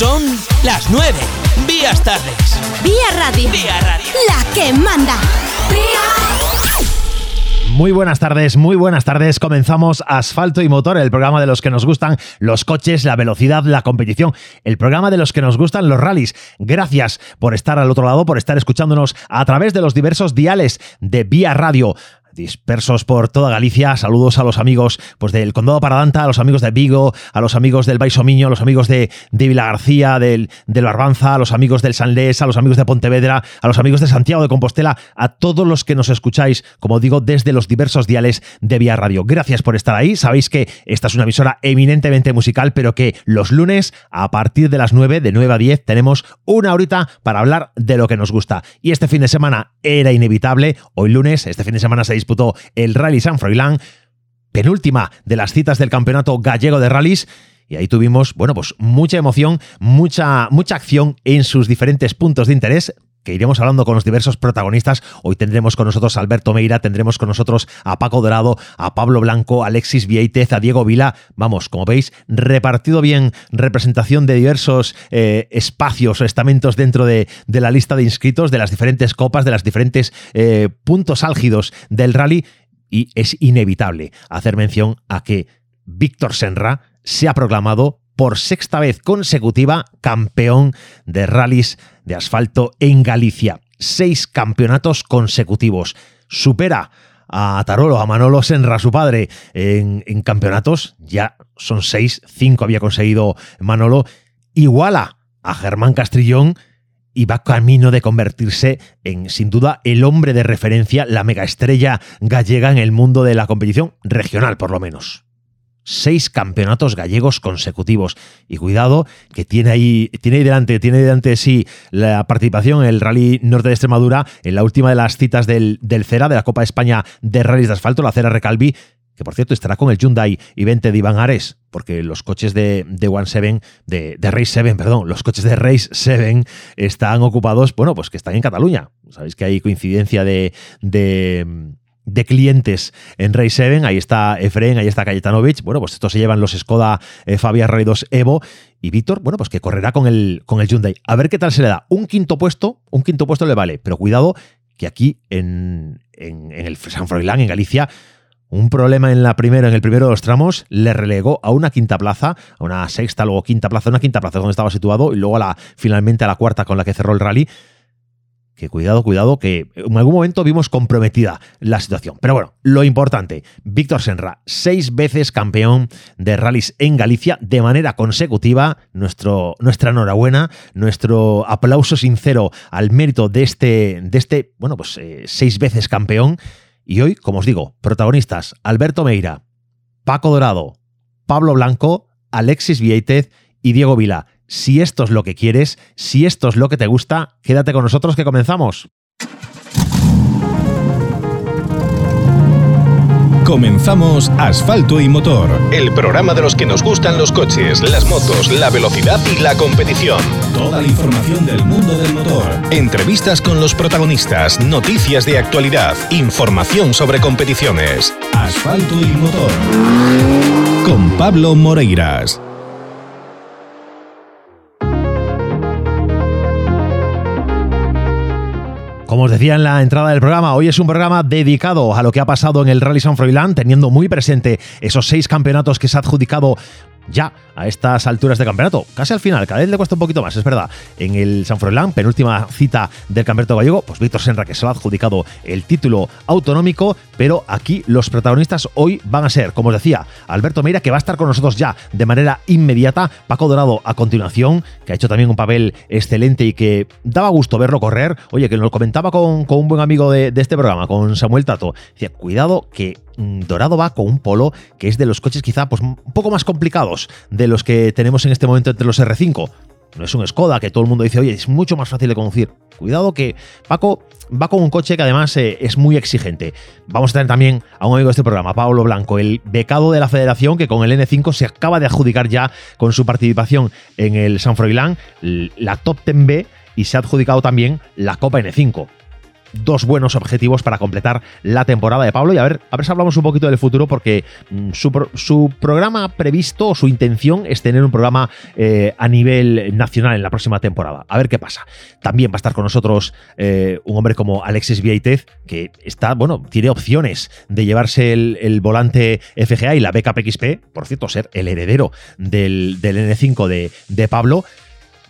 Son las 9. Vías tardes. Vía Radio. Vía Radio. La que manda. Muy buenas tardes, muy buenas tardes. Comenzamos Asfalto y Motor, el programa de los que nos gustan los coches, la velocidad, la competición, el programa de los que nos gustan los rallies. Gracias por estar al otro lado, por estar escuchándonos a través de los diversos diales de Vía Radio dispersos por toda Galicia. Saludos a los amigos pues, del Condado Paradanta, a los amigos de Vigo, a los amigos del Baisomiño, a los amigos de, Vila García, del, del Barbanza, a los amigos del Sanlés, a los amigos de Pontevedra, a los amigos de Santiago de Compostela, a todos los que nos escucháis, como digo, desde los diversos diales de Vía Radio. Gracias por estar ahí. Sabéis que esta es una emisora eminentemente musical, pero que los lunes, a partir de las 9, de 9 a 10, tenemos una horita para hablar de lo que nos gusta. Y este fin de semana era inevitable. Hoy lunes, este fin de semana se disputó el Rally San Froilán, penúltima de las citas del campeonato gallego de rallies. Y ahí tuvimos, bueno, pues mucha emoción, mucha, mucha acción en sus diferentes puntos de interés iremos hablando con los diversos protagonistas. Hoy tendremos con nosotros a Alberto Meira, tendremos con nosotros a Paco Dorado, a Pablo Blanco, a Alexis Vieitez, a Diego Vila. Vamos, como veis, repartido bien representación de diversos eh, espacios o estamentos dentro de, de, la lista de inscritos, de las diferentes copas, de los diferentes eh, puntos álgidos del rally. Y es inevitable hacer mención a que Víctor Senra se ha proclamado por sexta vez consecutiva campeón de rallies de asfalto en Galicia. Seis campeonatos consecutivos. Supera a Tarolo, a Manolo Senra, su padre, en, campeonatos. Ya son seis, cinco había conseguido Manolo. Iguala a Germán Castrillón y va camino de convertirse en, sin duda, el hombre de referencia, la megaestrella gallega en el mundo de la competición regional, por lo menos seis campeonatos gallegos consecutivos. Y cuidado, que tiene ahí, tiene ahí delante, tiene delante de sí la participación en el Rally Norte de Extremadura, en la última de las citas del, del CERA, de la Copa de España de Rallys de Asfalto, la CERA Recalvi, que por cierto estará con el Hyundai i20 de Iván Ares, porque los coches de, de One Seven, de, de, Race 7, perdón, los coches de Race 7 están ocupados, bueno, pues que están en Cataluña. Sabéis que hay coincidencia de, de de clientes en Race 7. Ahí está Efren, ahí está Cayetanovic. Bueno, pues estos se llevan los Skoda eh, Fabia Rally 2 Evo. Y Víctor, bueno, pues que correrá con el, con el Hyundai. A ver qué tal se le da. Un quinto puesto, un quinto puesto le vale. Pero cuidado que aquí en, en, en el San Froilán, en Galicia, un problema en la primera, en el primero de los tramos, le relegó a una quinta plaza, a una sexta, luego quinta plaza, una quinta plaza donde estaba situado, y luego a la, finalmente a la cuarta con la que cerró el rally que cuidado, cuidado, que en algún momento vimos comprometida la situación. Pero bueno, lo importante, Víctor Senra, seis veces campeón de rallies en Galicia de manera consecutiva. Nuestro, nuestra enhorabuena, nuestro aplauso sincero al mérito de este, de este bueno, pues eh, seis veces campeón. Y hoy, como os digo, protagonistas Alberto Meira, Paco Dorado, Pablo Blanco, Alexis Vieitez y Diego Vila si esto es lo que quieres, si esto es lo que te gusta, quédate con nosotros que comenzamos. Comenzamos Asfalto y Motor, el programa de los que nos gustan los coches, las motos, la velocidad y la competición. Toda la información del mundo del motor. Entrevistas con los protagonistas, noticias de actualidad, información sobre competiciones. Asfalto y Motor. Con Pablo Moreiras. Como os decía en la entrada del programa, hoy es un programa dedicado a lo que ha pasado en el Rally San Froilán, teniendo muy presente esos seis campeonatos que se ha adjudicado ya a estas alturas de campeonato. Casi al final, cada vez le cuesta un poquito más, es verdad. En el San Froilán, penúltima cita del campeonato gallego, pues Víctor Senra que se lo ha adjudicado el título autonómico, pero aquí los protagonistas hoy van a ser, como os decía, Alberto Meira, que va a estar con nosotros ya de manera inmediata, Paco Dorado a continuación, que ha hecho también un papel excelente y que daba gusto verlo correr. Oye, que lo comentaba con, con un buen amigo de, de este programa, con Samuel Tato. Decía, cuidado que Dorado va con un polo que es de los coches quizá pues, un poco más complicados de los que tenemos en este momento entre los R5. No es un Skoda que todo el mundo dice, oye, es mucho más fácil de conducir. Cuidado que Paco va con un coche que además eh, es muy exigente. Vamos a tener también a un amigo de este programa, Pablo Blanco, el becado de la federación que con el N5 se acaba de adjudicar ya con su participación en el San Froilán la Top 10B y se ha adjudicado también la Copa N5 dos buenos objetivos para completar la temporada de Pablo. Y a ver, a ver hablamos un poquito del futuro, porque mm, su, programa previsto o su intención es tener un programa eh, a nivel nacional en la próxima temporada. A ver qué pasa. También va a estar con nosotros eh, un hombre como Alexis Vieitez, que está, bueno, tiene opciones de llevarse el, volante FGA y la beca PXP, por cierto, ser el heredero del, N5 de, de Pablo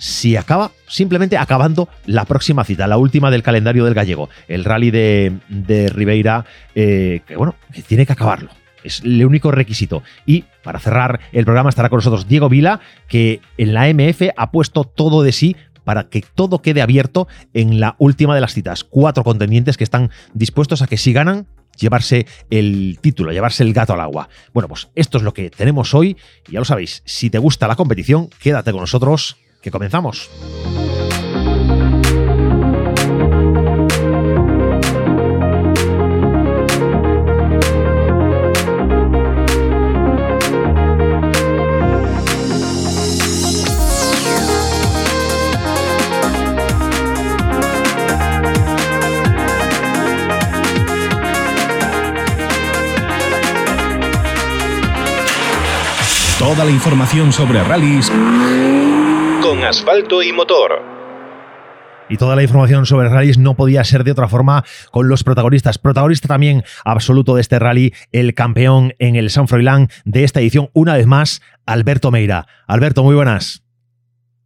si acaba simplemente acabando la próxima cita, la última del calendario del gallego, el rally de, Ribeira, eh, que bueno, tiene que acabarlo. Es el único requisito. Y para cerrar el programa estará con nosotros Diego Vila, que en la MF ha puesto todo de sí para que todo quede abierto en la última de las citas. Cuatro contendientes que están dispuestos a que si ganan llevarse el título, llevarse el gato al agua. Bueno, pues esto es lo que tenemos hoy. Ya lo sabéis, si te gusta la competición, quédate con nosotros que comenzamos. Toda la información sobre rallies con asfalto y motor. Y toda la información sobre rallies no podía ser de otra forma con los protagonistas. Protagonista también absoluto de este rally, el campeón en el San Froilán de esta edición, una vez más, Alberto Meira. Alberto, muy buenas.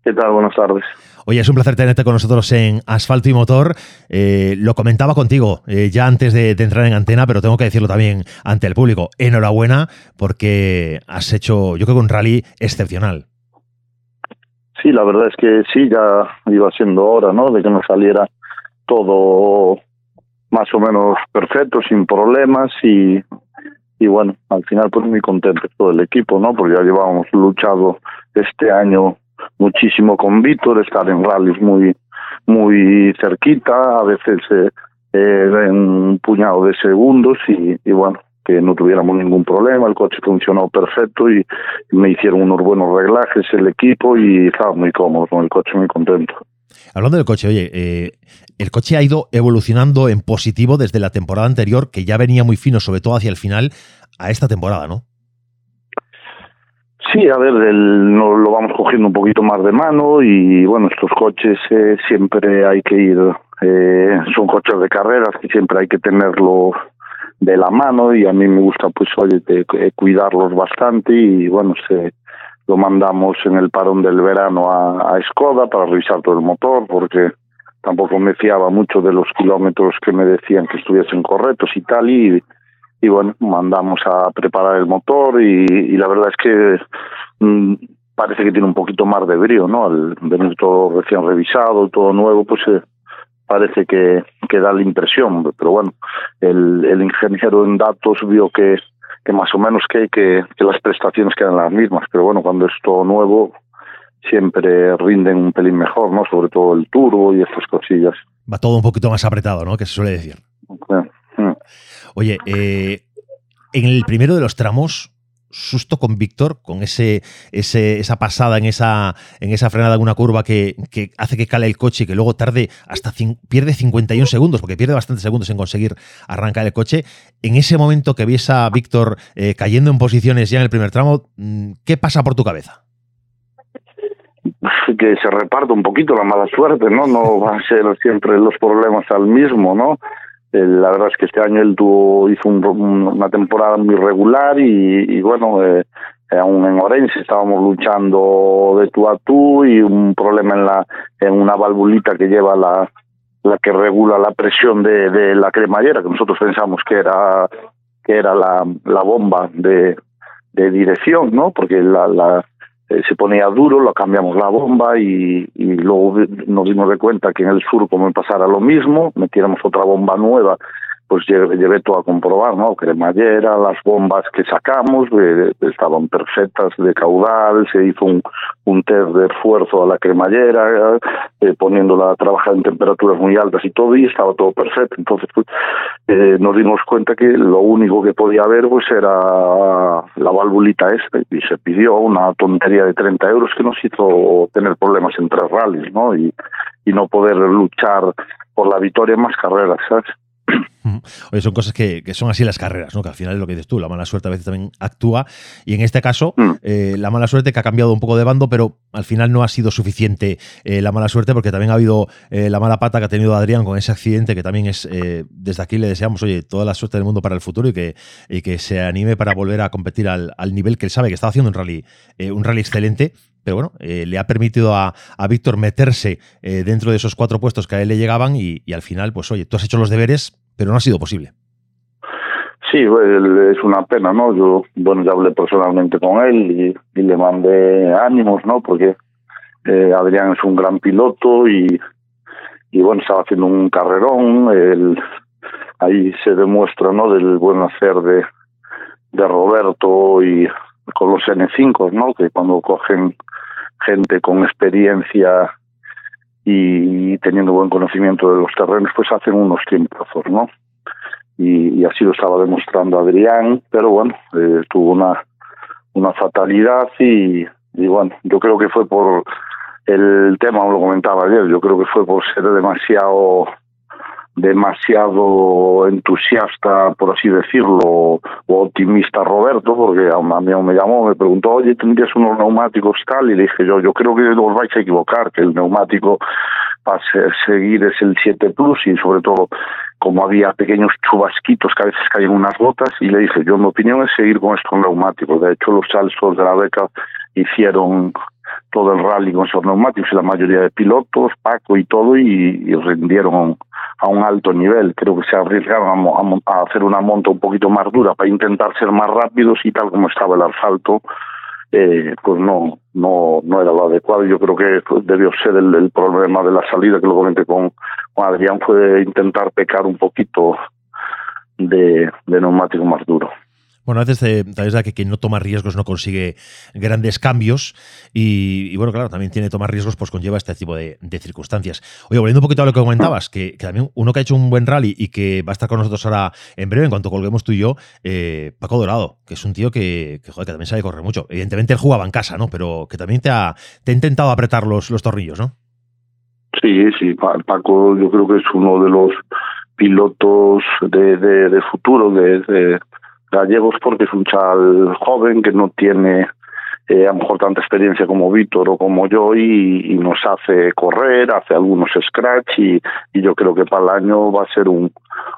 ¿Qué tal? Buenas tardes. Oye, es un placer tenerte con nosotros en Asfalto y Motor. Eh, lo comentaba contigo eh, ya antes de, entrar en antena, pero tengo que decirlo también ante el público. Enhorabuena porque has hecho, yo creo que un rally excepcional. Sí, la verdad es que sí, ya iba siendo hora, ¿no? De que nos saliera todo más o menos perfecto, sin problemas y, y bueno, al final pues muy contento todo el equipo, ¿no? Porque ya llevábamos luchado este año muchísimo con Víctor, estar en rallies muy muy cerquita, a veces eh, eh, en un puñado de segundos y, y bueno, que no tuviéramos ningún problema, el coche funcionó perfecto y me hicieron unos buenos reglajes el equipo y estaba muy cómodo con el coche, muy contento. Hablando del coche, oye, eh, el coche ha ido evolucionando en positivo desde la temporada anterior, que ya venía muy fino, sobre todo hacia el final, a esta temporada, ¿no? Sí, a ver, el, no, lo vamos cogiendo un poquito más de mano y bueno, estos coches eh, siempre hay que ir, eh, son coches de carreras que siempre hay que tenerlos de la mano y a mí me gusta pues oye eh, cuidarlos bastante y bueno se lo mandamos en el parón del verano a, a Skoda para revisar todo el motor porque tampoco me fiaba mucho de los kilómetros que me decían que estuviesen correctos y tal y, y bueno mandamos a preparar el motor y, la verdad es que mm, parece que tiene un poquito más de brío no al venir todo recién revisado todo nuevo pues eh, parece que, que da la impresión, pero bueno, el, el ingeniero en datos vio que, que más o menos que, que, que las prestaciones quedan las mismas, pero bueno, cuando es todo nuevo siempre rinden un pelín mejor, ¿no? Sobre todo el turbo y estas cosillas. Va todo un poquito más apretado, ¿no? Que se suele decir. Oye, eh, en el primero de los tramos, susto con Víctor, con ese, ese, esa pasada en esa, en esa frenada en una curva que, hace que cale el coche y que luego tarde hasta pierde 51 segundos, porque pierde bastantes segundos en conseguir arrancar el coche. En ese momento que ves a Víctor eh, cayendo en posiciones ya en el primer tramo, mm, ¿qué pasa por tu cabeza? Que se reparta un poquito la mala suerte, ¿no? No va a ser siempre los problemas al mismo, ¿no? Eh, la verdad es que este año él tuvo, hizo una temporada muy regular y, bueno, eh, aún en Orense estábamos luchando de tú a tú y un problema en la en una valvulita que lleva la la que regula la presión de, de la cremallera que nosotros pensamos que era que era la, la bomba de, de dirección no porque la, la eh, se ponía duro, lo cambiamos la bomba y, y luego nos dimos de cuenta que en el sur como pasara lo mismo, metiéramos otra bomba nueva pues llevé, todo a comprobar, ¿no? Cremallera, las bombas que sacamos estaban perfectas de caudal, se hizo un, un test de esfuerzo a la cremallera, eh, poniéndola a trabajar en temperaturas muy altas y todo, y estaba todo perfecto. Entonces, pues, eh, nos dimos cuenta que lo único que podía haber pues era la valvulita esta, y se pidió una tontería de 30 euros que nos hizo tener problemas en tres rallies, ¿no? Y, y no poder luchar por la victoria en más carreras, ¿sabes? Oye, son cosas que, son así las carreras, ¿no? Que al final es lo que dices tú, la mala suerte a veces también actúa. Y en este caso, mm. eh, la mala suerte que ha cambiado un poco de bando, pero al final no ha sido suficiente eh, la mala suerte, porque también ha habido eh, la mala pata que ha tenido Adrián con ese accidente, que también es, desde aquí le deseamos, oye, toda la suerte del mundo para el futuro y que, que se anime para volver a competir al, nivel que él sabe que está haciendo un rally, un rally excelente pero bueno, le ha permitido a, Víctor meterse dentro de esos cuatro puestos que a él le llegaban y, y, al final, pues oye, tú has hecho los deberes, pero no ha sido posible. Sí, es una pena, ¿no? Yo, bueno, ya hablé personalmente con él y, le mandé ánimos, ¿no? Porque eh, Adrián es un gran piloto y, y bueno, estaba haciendo un carrerón. El, ahí se demuestra, ¿no? Del buen hacer de, de Roberto y con los N5, ¿no? Que cuando cogen gente con experiencia y teniendo buen conocimiento de los terrenos, pues hacen unos tiempos, ¿no? Y, así lo estaba demostrando Adrián, pero bueno, eh, tuvo una, una fatalidad y, y bueno, yo creo que fue por el tema, lo comentaba ayer, yo creo que fue por ser demasiado demasiado entusiasta, por así decirlo, o optimista Roberto, porque a mí me llamó, me preguntó, oye, ¿tendrías unos neumáticos tal? Y le dije yo, yo creo que os vais a equivocar, que el neumático para seguir es el 7 Plus y sobre todo como había pequeños chubasquitos que a veces caían unas gotas y le dije, yo mi opinión es seguir con estos neumáticos. De hecho, los salsos de la beca hicieron todo el rally con esos neumáticos y la mayoría de pilotos, Paco y todo, y, rindieron a un alto nivel. Creo que se arriesgaron a, hacer una monta un poquito más dura para intentar ser más rápidos y tal como estaba el asfalto, eh, pues no, no, no era lo adecuado. Yo creo que debió ser el, problema de la salida, que lo comenté con, Adrián, fue intentar pecar un poquito de neumático más duro. Bueno, a veces eh, da que quien no toma riesgos no consigue grandes cambios y, bueno, claro, también tiene tomar riesgos, pues conlleva este tipo de, circunstancias. Oye, volviendo un poquito a lo que comentabas, que, también uno que ha hecho un buen rally y que va a estar con nosotros ahora en breve, en cuanto colguemos tú y yo, eh, Paco Dorado, que es un tío que, joder, que también sabe correr mucho. Evidentemente él jugaba en casa, ¿no? Pero que también te ha, te ha intentado apretar los, los tornillos, ¿no? Sí, sí, Paco yo creo que es uno de los pilotos de, de, futuro, de gallegos porque es un chaval joven que no tiene eh, a lo mejor tanta experiencia como Víctor o como yo y, nos hace correr, hace algunos scratch y, yo creo que para el año va a ser un,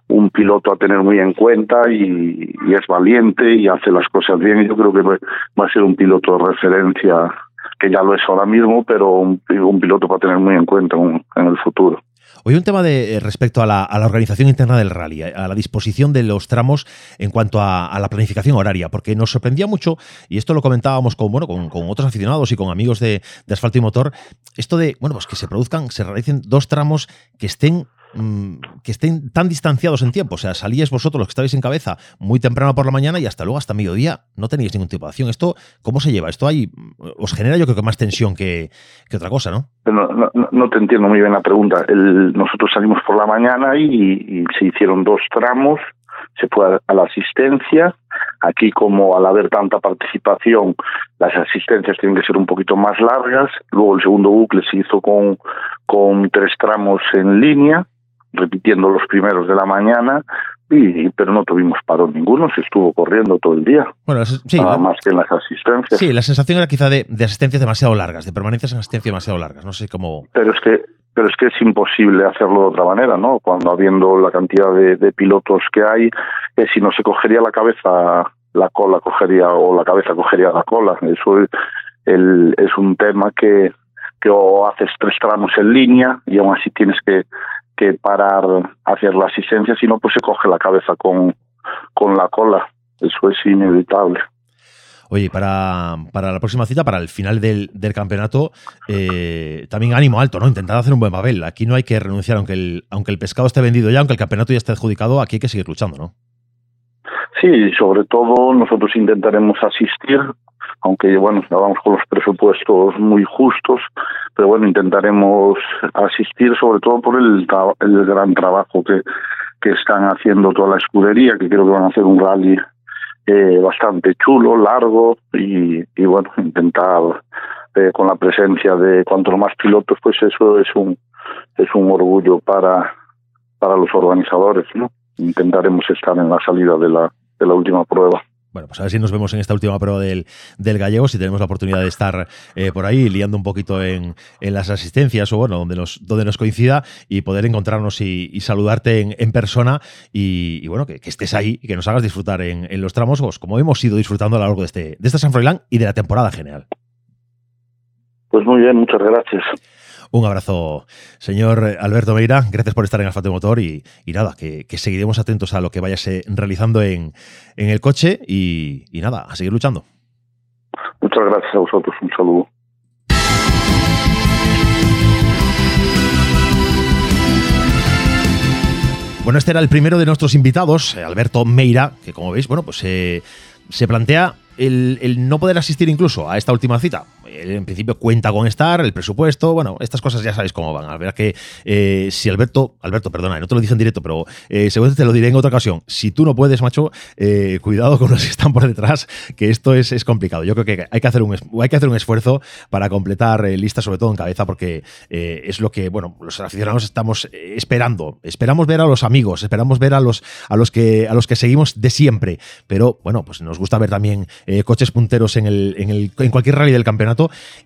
un piloto a tener muy en cuenta y, es valiente y hace las cosas bien y yo creo que va a ser un piloto de referencia que ya lo es ahora mismo, pero un, un piloto para tener muy en cuenta en el futuro. Hoy un tema de eh, respecto a la, organización interna del rally, a la disposición de los tramos en cuanto a, la planificación horaria, porque nos sorprendía mucho, y esto lo comentábamos con, bueno, con, otros aficionados y con amigos de, de, asfalto y motor, esto de, bueno, pues que se produzcan, se realicen dos tramos que estén Mm, que estén tan distanciados en tiempo. O sea, salíais vosotros los que estabais en cabeza muy temprano por la mañana y hasta luego, hasta mediodía, no teníais ningún tipo de acción. ¿Esto cómo se lleva? Esto ahí mm, os genera yo creo que más tensión que, otra cosa, ¿no? No, no, te entiendo muy bien la pregunta. nosotros salimos por la mañana y, se hicieron dos tramos, se fue a la asistencia. Aquí, como al haber tanta participación, las asistencias tienen que ser un poquito más largas. Luego el segundo bucle se hizo con, con tres tramos en línea repitiendo los primeros de la mañana, y, pero no tuvimos paro ninguno, se estuvo corriendo todo el día. Bueno, sí, nada más que en las asistencias. Sí, la sensación era quizá de, asistencias demasiado largas, de permanencias en asistencia demasiado largas, no sé cómo... Pero es que pero es que es imposible hacerlo de otra manera, ¿no? Cuando habiendo la cantidad de, pilotos que hay, que si no se cogería la cabeza, la cola cogería, o la cabeza cogería la cola. Eso es, el, es un tema que, que o haces tres tramos en línea y aún así tienes que que parar hacia la asistencia, sino pues se coge la cabeza con, con la cola. Eso es inevitable. Oye, para, para la próxima cita, para el final del, del campeonato, eh, también ánimo alto, ¿no? Intentar hacer un buen papel. Aquí no hay que renunciar, aunque el, aunque el pescado esté vendido ya, aunque el campeonato ya esté adjudicado, aquí hay que seguir luchando, ¿no? Sí, sobre todo nosotros intentaremos asistir, aunque bueno, vamos con los presupuestos muy justos, pero bueno, intentaremos asistir sobre todo por el, el gran trabajo que, que están haciendo toda la escudería, que creo que van a hacer un rally eh, bastante chulo, largo y, y bueno, intentar eh, con la presencia de cuantos más pilotos, pues eso es un es un orgullo para para los organizadores, ¿no? Intentaremos estar en la salida de la de la última prueba. Bueno, pues a ver si nos vemos en esta última prueba del, del gallego, si tenemos la oportunidad de estar eh, por ahí liando un poquito en, en, las asistencias o bueno, donde nos, donde nos coincida y poder encontrarnos y, saludarte en, persona y, bueno, que, estés ahí y que nos hagas disfrutar en, en los tramos, pues, como hemos ido disfrutando a lo largo de este, de esta San Froilán y de la temporada general. Pues muy bien, muchas gracias. Un abrazo, señor Alberto Meira. Gracias por estar en Asfalto Motor y, y nada, que, que, seguiremos atentos a lo que vayas realizando en, en el coche y, y, nada, a seguir luchando. Muchas gracias a vosotros. Un saludo. Bueno, este era el primero de nuestros invitados, Alberto Meira, que como veis, bueno, pues eh, se plantea el, el, no poder asistir incluso a esta última cita. En principio cuenta con estar, el presupuesto, bueno, estas cosas ya sabéis cómo van. A ver que eh, si Alberto, Alberto, perdona, no te lo dije en directo, pero eh, seguramente te lo diré en otra ocasión. Si tú no puedes, macho, eh, cuidado con los que están por detrás, que esto es, es, complicado. Yo creo que hay que hacer un, hay que hacer un esfuerzo para completar eh, listas, sobre todo en cabeza, porque es lo que, bueno, los aficionados estamos esperando. Esperamos ver a los amigos, esperamos ver a los, a los, que, a los que seguimos de siempre, pero bueno, pues nos gusta ver también coches punteros en, el, en, el, en, cualquier rally del campeonato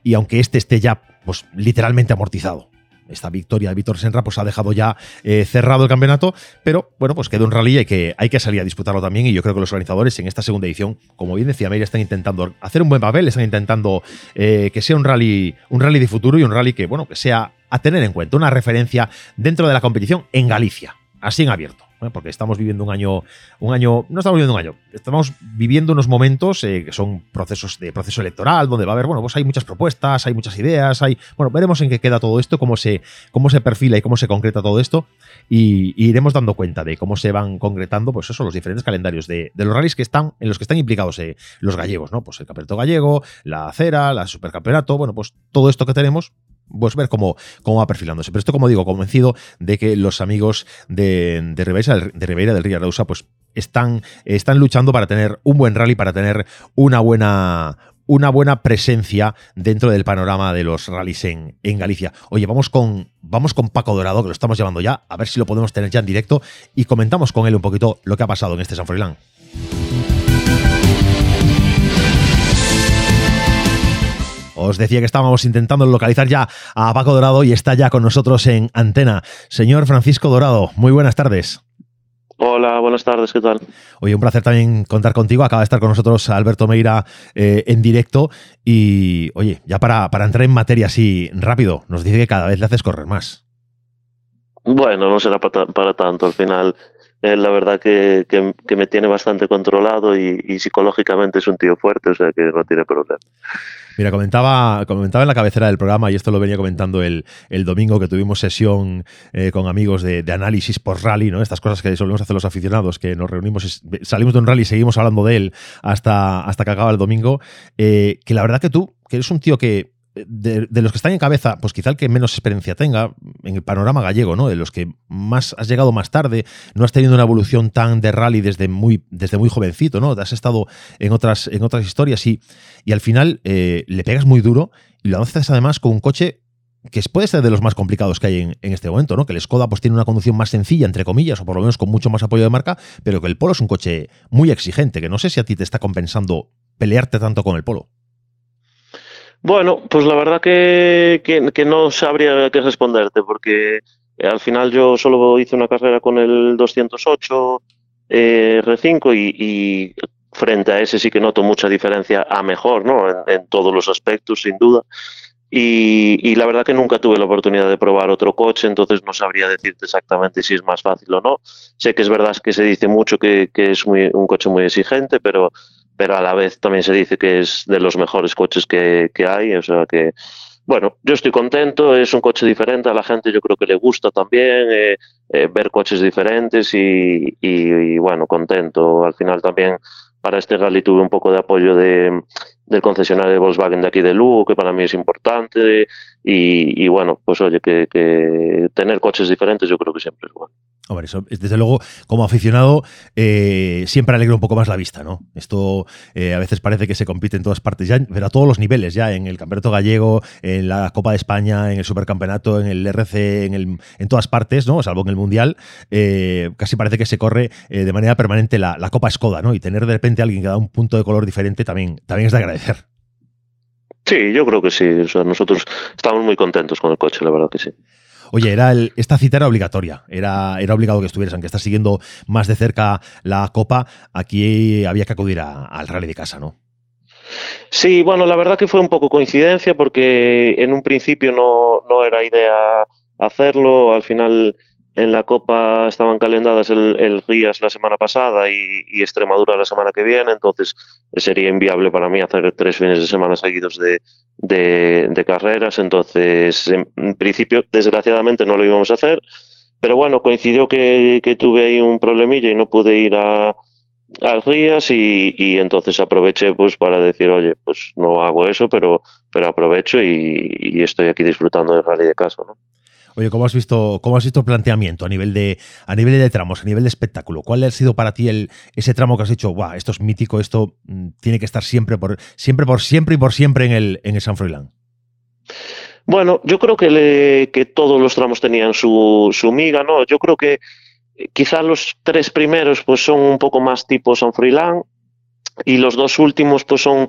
y aunque este esté ya pues, literalmente amortizado. Esta victoria de Víctor Senra pues, ha dejado ya eh, cerrado el campeonato, pero bueno, pues queda un rally y que hay que salir a disputarlo también. Y yo creo que los organizadores en esta segunda edición, como bien decía Meir, están intentando hacer un buen papel, están intentando eh, que sea un rally, un rally de futuro y un rally que, bueno, que sea a tener en cuenta, una referencia dentro de la competición en Galicia, así en abierto porque estamos viviendo un año, un año, no estamos viviendo un año, estamos viviendo unos momentos eh, que son procesos de proceso electoral, donde va a haber, bueno, pues hay muchas propuestas, hay muchas ideas, hay, bueno, veremos en qué queda todo esto, cómo se, cómo se perfila y cómo se concreta todo esto, y, iremos dando cuenta de cómo se van concretando, pues eso, los diferentes calendarios de, de los rallies que están, en los que están implicados eh, los gallegos, ¿no? Pues el campeonato gallego, la acera, la supercampeonato, bueno, pues todo esto que tenemos, pues ver cómo, cómo va perfilándose. Pero esto, como digo, convencido de que los amigos de, de, Ribeira, de Ribeira del Río Reusa, pues están, están luchando para tener un buen rally, para tener una buena, una buena presencia dentro del panorama de los rallies en, en, Galicia. Oye, vamos con, vamos con Paco Dorado, que lo estamos llevando ya, a ver si lo podemos tener ya en directo y comentamos con él un poquito lo que ha pasado en este San Froilán. Os decía que estábamos intentando localizar ya a Paco Dorado y está ya con nosotros en antena. Señor Francisco Dorado, muy buenas tardes. Hola, buenas tardes, ¿qué tal? Oye, un placer también contar contigo. Acaba de estar con nosotros Alberto Meira eh, en directo. Y, oye, ya para, para entrar en materia así rápido, nos dice que cada vez le haces correr más. Bueno, no será para, para tanto. Al final, eh, la verdad que, que, que, me tiene bastante controlado y, y, psicológicamente es un tío fuerte, o sea que no tiene problema. Mira, comentaba, comentaba en la cabecera del programa, y esto lo venía comentando el, el domingo que tuvimos sesión eh, con amigos de, de análisis por rally, ¿no? Estas cosas que solemos hacer los aficionados, que nos reunimos, salimos de un rally y seguimos hablando de él hasta, hasta que acaba el domingo. Eh, que la verdad que tú, que eres un tío que de, los que están en cabeza, pues quizá el que menos experiencia tenga en el panorama gallego, ¿no? De los que más has llegado más tarde, no has tenido una evolución tan de rally desde muy, desde muy jovencito, ¿no? Has estado en otras, en otras historias y, y al final eh, le pegas muy duro y lo haces además con un coche que puede ser de los más complicados que hay en, en, este momento, ¿no? Que el Skoda pues tiene una conducción más sencilla, entre comillas, o por lo menos con mucho más apoyo de marca, pero que el Polo es un coche muy exigente, que no sé si a ti te está compensando pelearte tanto con el Polo. Bueno, pues la verdad que, que, no sabría qué responderte, porque al final yo solo hice una carrera con el 208 eh, R5 y, frente a ese sí que noto mucha diferencia a mejor, ¿no? En, en todos los aspectos, sin duda. Y, y, la verdad que nunca tuve la oportunidad de probar otro coche, entonces no sabría decirte exactamente si es más fácil o no. Sé que es verdad que se dice mucho que, que es muy, un coche muy exigente, pero pero a la vez también se dice que es de los mejores coches que, que hay, o sea que bueno, yo estoy contento, es un coche diferente, a la gente yo creo que le gusta también eh, eh, ver coches diferentes y, y, bueno, contento. Al final también para este rally tuve un poco de apoyo de, del concesionario de Volkswagen de aquí de Lugo, que para mí es importante. Y, y bueno, pues oye, que, que, tener coches diferentes yo creo que siempre es bueno. Hombre, eso, desde luego, como aficionado, eh, siempre alegra un poco más la vista, ¿no? Esto eh, a veces parece que se compite en todas partes, ya, pero a todos los niveles, ya en el Campeonato Gallego, en la Copa de España, en el Supercampeonato, en el RC, en, todas partes, ¿no? Salvo en el Mundial, eh, casi parece que se corre de manera permanente la, la, Copa Skoda, ¿no? Y tener de repente a alguien que da un punto de color diferente también, también es de agradecer. Sí, yo creo que sí. Nosotros estamos muy contentos con el coche, la verdad que sí. Oye, era el, esta cita era obligatoria, era, era obligado que estuvieras, aunque estás siguiendo más de cerca la Copa, aquí había que acudir al rally de casa, ¿no? Sí, bueno, la verdad que fue un poco coincidencia porque en un principio no, no era idea hacerlo, al final en la Copa estaban calendadas el, Rías la semana pasada y, Extremadura la semana que viene, entonces sería inviable para mí hacer tres fines de semana seguidos de, de, carreras, entonces en, principio desgraciadamente no lo íbamos a hacer, pero bueno, coincidió que, tuve ahí un problemilla y no pude ir a, al Rías y, entonces aproveché pues para decir, oye, pues no hago eso, pero, pero aprovecho y, y estoy aquí disfrutando del rally de casa, ¿no? Oye, ¿cómo has visto, cómo has visto el planteamiento a nivel de, a nivel de tramos, a nivel de espectáculo? ¿Cuál ha sido para ti el, ese tramo que has dicho, esto es mítico, esto mm, tiene que estar siempre por, siempre por siempre y por siempre en el, en el San Froilán? Bueno, yo creo que, que todos los tramos tenían su, su miga, ¿no? Yo creo que quizá los tres primeros pues son un poco más tipo San Froilán, y los dos últimos pues son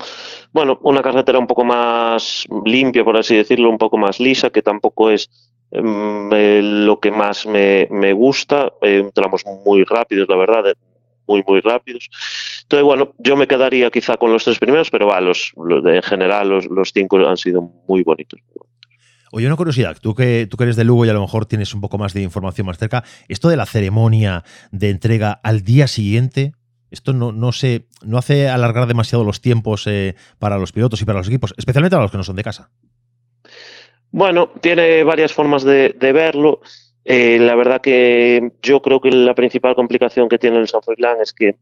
bueno una carretera un poco más limpia por así decirlo un poco más lisa que tampoco es eh, lo que más me, me gusta eh, tramos muy rápidos la verdad muy muy rápidos entonces bueno yo me quedaría quizá con los tres primeros pero va los, los de, en general los, los cinco han sido muy bonitos Oye, una curiosidad, tú que, tú que eres de Lugo y a lo mejor tienes un poco más de información más cerca, esto de la ceremonia de entrega al día siguiente, esto no, no, se, no hace alargar demasiado los tiempos eh, para los pilotos y para los equipos, especialmente para los que no son de casa. Bueno, tiene varias formas de, de verlo. Eh, la verdad que yo creo que la principal complicación que tiene el San Froilán es que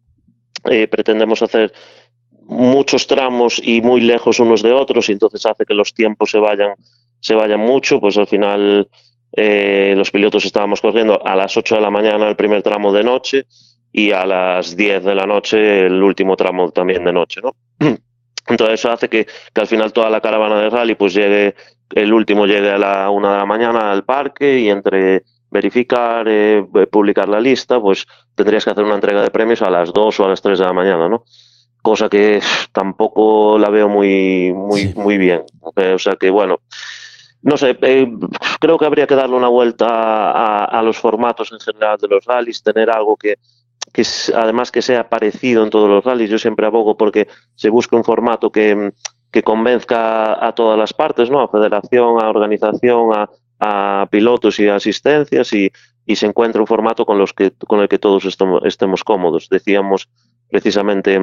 eh, pretendemos hacer muchos tramos y muy lejos unos de otros y entonces hace que los tiempos se vayan se vayan mucho, pues al final eh, los pilotos estábamos corriendo a las 8 de la mañana el primer tramo de noche y a las 10 de la noche el último tramo también de noche, ¿no? Entonces eso hace que, que al final toda la caravana de rally pues llegue, el último llegue a la 1 de la mañana al parque y entre verificar, eh, publicar la lista, pues tendrías que hacer una entrega de premios a las 2 o a las 3 de la mañana, ¿no? Cosa que tampoco la veo muy, muy, sí. muy bien. O sea que, bueno, no sé, eh, creo que habría que darle una vuelta a, a, los formatos en general de los rallies, tener algo que, que además que sea parecido en todos los rallies. Yo siempre abogo porque se busca un formato que, que convenzca a todas las partes, ¿no? A federación, a organización, a, pilotos y a asistencias y, y, se encuentra un formato con, el que todos estemos, estemos cómodos. Decíamos precisamente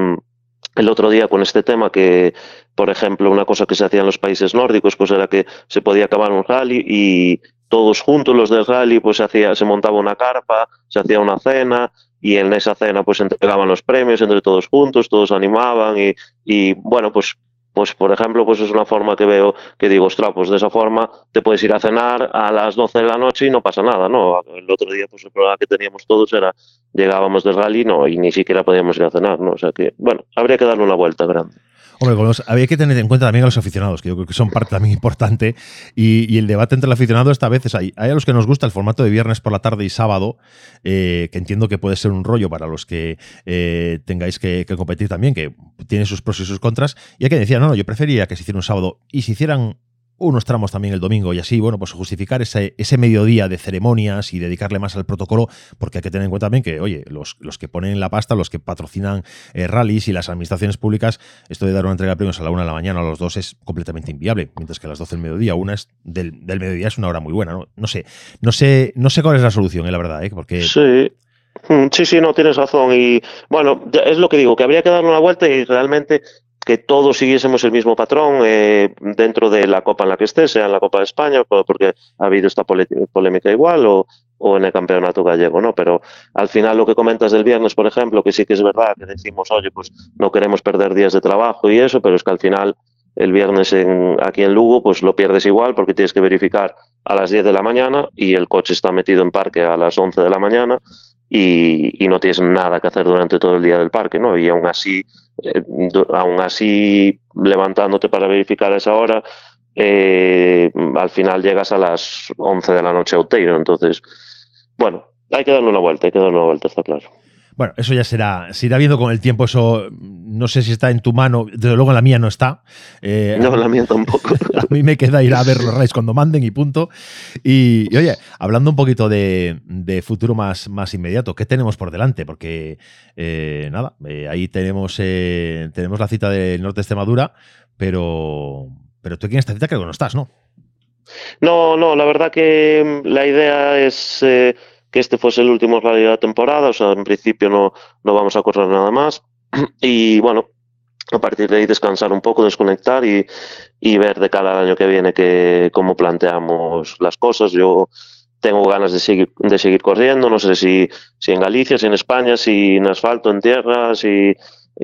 el otro día con este tema que, por ejemplo, una cosa que se hacía en los países nórdicos, pues era que se podía acabar un rally y todos juntos los del rally, pues se hacía, se montaba una carpa, se hacía una cena y en esa cena pues entregaban los premios entre todos juntos, todos animaban y, y bueno, pues pues por ejemplo, pues es una forma que veo que digo, ostras, pues de esa forma te puedes ir a cenar a las 12 de la noche y no pasa nada, ¿no? El otro día, pues el problema que teníamos todos era, llegábamos del rally no, y ni siquiera podíamos ir a cenar, ¿no? O sea que, bueno, habría que darle una vuelta grande. Hombre, los, había que tener en cuenta también a los aficionados, que yo creo que son parte también importante. Y, el debate entre el aficionado esta vez es ahí. Hay a los que nos gusta el formato de viernes por la tarde y sábado, eh, que entiendo que puede ser un rollo para los que eh, tengáis que, competir también, que tiene sus pros y sus contras. Y hay que decir, no, no, yo prefería que se hiciera un sábado y se hicieran unos tramos también el domingo y así, bueno, pues justificar ese, ese mediodía de ceremonias y dedicarle más al protocolo, porque hay que tener en cuenta también que, oye, los, los que ponen la pasta, los que patrocinan eh, rallies y las administraciones públicas, esto de dar una entrega de premios a la una de la mañana a los dos es completamente inviable, mientras que a las 12 del mediodía, una es del, del mediodía es una hora muy buena, ¿no? No sé, no sé, no sé cuál es la solución, eh, la verdad, ¿eh? porque... Sí. Mm, sí, sí, no, tienes razón. Y bueno, es lo que digo, que habría que darle una vuelta y realmente que todos siguiésemos el mismo patrón eh, dentro de la Copa en la que esté, sea en la Copa de España, porque ha habido esta polémica igual, o, o en el campeonato gallego, ¿no? Pero al final lo que comentas del viernes, por ejemplo, que sí que es verdad que decimos, oye, pues no queremos perder días de trabajo y eso, pero es que al final el viernes en, aquí en Lugo, pues lo pierdes igual porque tienes que verificar a las 10 de la mañana y el coche está metido en parque a las 11 de la mañana y, y no tienes nada que hacer durante todo el día del parque, ¿no? Y aún así eh, aún así levantándote para verificar esa hora, eh, al final llegas a las 11 de la noche a Outeiro. Entonces, bueno, hay que darle una vuelta, hay que darle una vuelta, está claro. Bueno, eso ya será, se irá viendo con el tiempo, eso no sé si está en tu mano, desde luego en la mía no está. Eh, no, en la mía tampoco. a mí me queda ir a ver los rallies cuando manden y punto. Y, oye, hablando un poquito de, futuro más, más inmediato, ¿qué tenemos por delante? Porque, eh, nada, eh, ahí tenemos, tenemos la cita del Norte de Extremadura, pero, pero tú aquí en esta cita creo que no estás, ¿no? No, no, la verdad que la idea es este fuese el último rally de la temporada, o sea, en principio no, no vamos a correr nada más. Y bueno, a partir de ahí descansar un poco, desconectar y, y ver de cada año que viene que, cómo planteamos las cosas. Yo tengo ganas de seguir, de seguir corriendo, no sé si, si en Galicia, si en España, si en asfalto, en tierra, si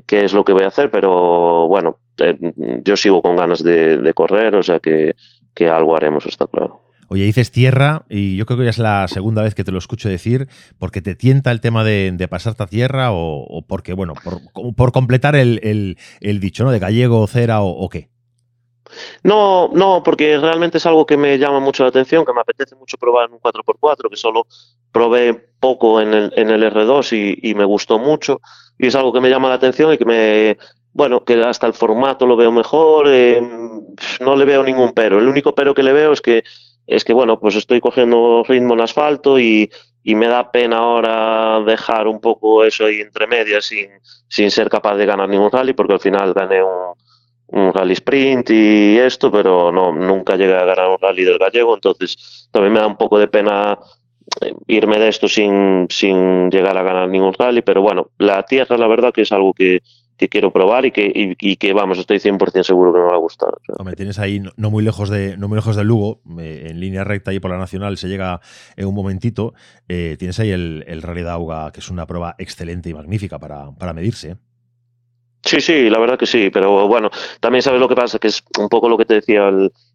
qué es lo que voy a hacer, pero bueno, eh, yo sigo con ganas de, de correr, o sea que, que algo haremos, está claro. Oye, dices tierra y yo creo que ya es la segunda vez que te lo escucho decir, porque te tienta el tema de, pasarte a tierra o, porque, bueno, por, completar el, dicho, ¿no? De gallego, cera o, qué. No, no, porque realmente es algo que me llama mucho la atención, que me apetece mucho probar en un 4x4, que solo probé poco en el, en el R2 y, me gustó mucho. Y es algo que me llama la atención y que me, bueno, que hasta el formato lo veo mejor, eh, no le veo ningún pero. El único pero que le veo es que es que, bueno, pues estoy cogiendo ritmo en asfalto y, y me da pena ahora dejar un poco eso ahí entre medias sin, sin ser capaz de ganar ningún rally, porque al final gané un, un rally sprint y esto, pero no, nunca llegué a ganar un rally del gallego, entonces también me da un poco de pena eh, irme de esto sin, sin llegar a ganar ningún rally, pero bueno, la tierra la verdad que es algo que, que quiero probar y que, y, que vamos, estoy 100% seguro que me va a gustar. Hombre, tienes ahí no, muy lejos de no muy lejos de Lugo, eh, en línea recta y por la Nacional se llega en un momentito. Eh, tienes ahí el, el Rally de Auga, que es una prueba excelente y magnífica para, para medirse. Sí, sí, la verdad que sí, pero bueno, también sabes lo que pasa, que es un poco lo que te decía,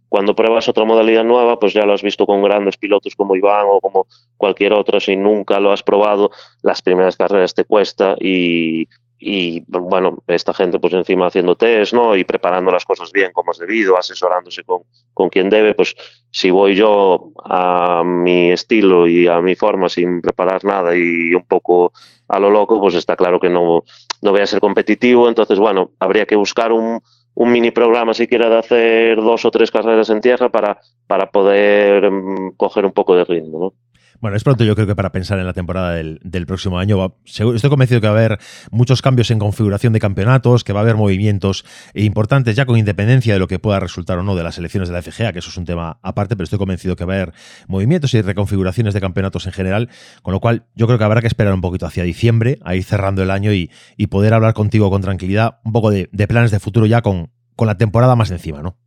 cuando pruebas otra modalidad nueva, pues ya lo has visto con grandes pilotos como Iván o como cualquier otro, si nunca lo has probado, las primeras carreras te cuesta y y bueno, esta gente pues encima haciendo test, ¿no? Y preparando las cosas bien como es debido, asesorándose con, con quien debe, pues si voy yo a mi estilo y a mi forma sin preparar nada y un poco a lo loco, pues está claro que no, no voy a ser competitivo, entonces bueno, habría que buscar un, un mini programa siquiera de hacer dos o tres carreras en tierra para, para poder mm, coger un poco de ritmo, ¿no? Bueno, es pronto yo creo que para pensar en la temporada del, próximo año. Estoy convencido que va a haber muchos cambios en configuración de campeonatos, que va a haber movimientos importantes ya con independencia de lo que pueda resultar o no de las elecciones de la FGA, que eso es un tema aparte, pero estoy convencido que va a haber movimientos y reconfiguraciones de campeonatos en general, con lo cual yo creo que habrá que esperar un poquito hacia diciembre, ahí cerrando el año y, poder hablar contigo con tranquilidad un poco de, planes de futuro ya con, con la temporada más encima, ¿no?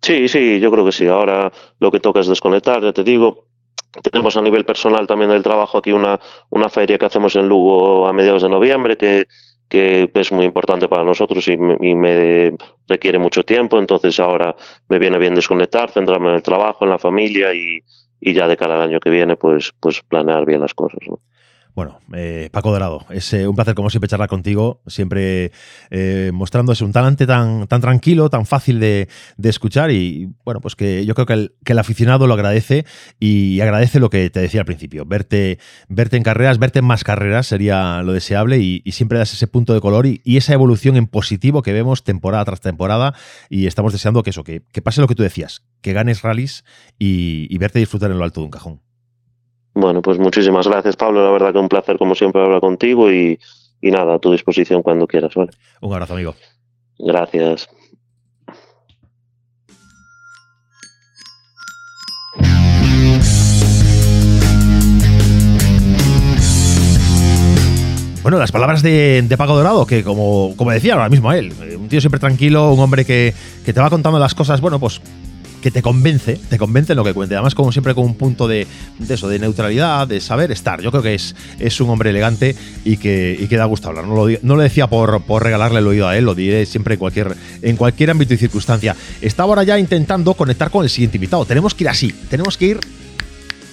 Sí, sí, yo creo que sí. Ahora lo que toca es desconectar, ya te digo, tenemos a nivel personal también del trabajo aquí una, una feria que hacemos en Lugo a mediados de noviembre que, que es muy importante para nosotros y me, requiere mucho tiempo, entonces ahora me viene bien desconectar, centrarme en el trabajo, en la familia y, y ya de cara al año que viene pues, pues planear bien las cosas. ¿no? Bueno, eh, Paco Dorado, es eh, un placer como siempre charlar contigo, siempre eh, mostrándose un talante tan, tan tranquilo, tan fácil de, escuchar y bueno, pues que yo creo que el, que el, aficionado lo agradece y agradece lo que te decía al principio, verte, verte en carreras, verte en más carreras sería lo deseable y, siempre das ese punto de color y, esa evolución en positivo que vemos temporada tras temporada y estamos deseando que eso, que, que pase lo que tú decías, que ganes rallies y, y verte disfrutar en lo alto de un cajón. Bueno, pues muchísimas gracias, Pablo. La verdad que un placer, como siempre, hablar contigo y, y nada, a tu disposición cuando quieras. ¿vale? Un abrazo, amigo. Gracias. bueno, las palabras de, Paco Dorado, que como, como decía ahora mismo él, eh, un tío siempre tranquilo, un hombre que, que te va contando las cosas, bueno, pues que te convence, te convence en lo que cuente. Además, como siempre, con un punto de, eso, de neutralidad, de saber estar. Yo creo que es, es un hombre elegante y que, y que da gusto hablar. No lo, no lo decía por, por regalarle el oído a él, lo diré siempre en cualquier, en cualquier ámbito y circunstancia. Está ahora ya intentando conectar con el siguiente invitado. Tenemos que ir así, tenemos que ir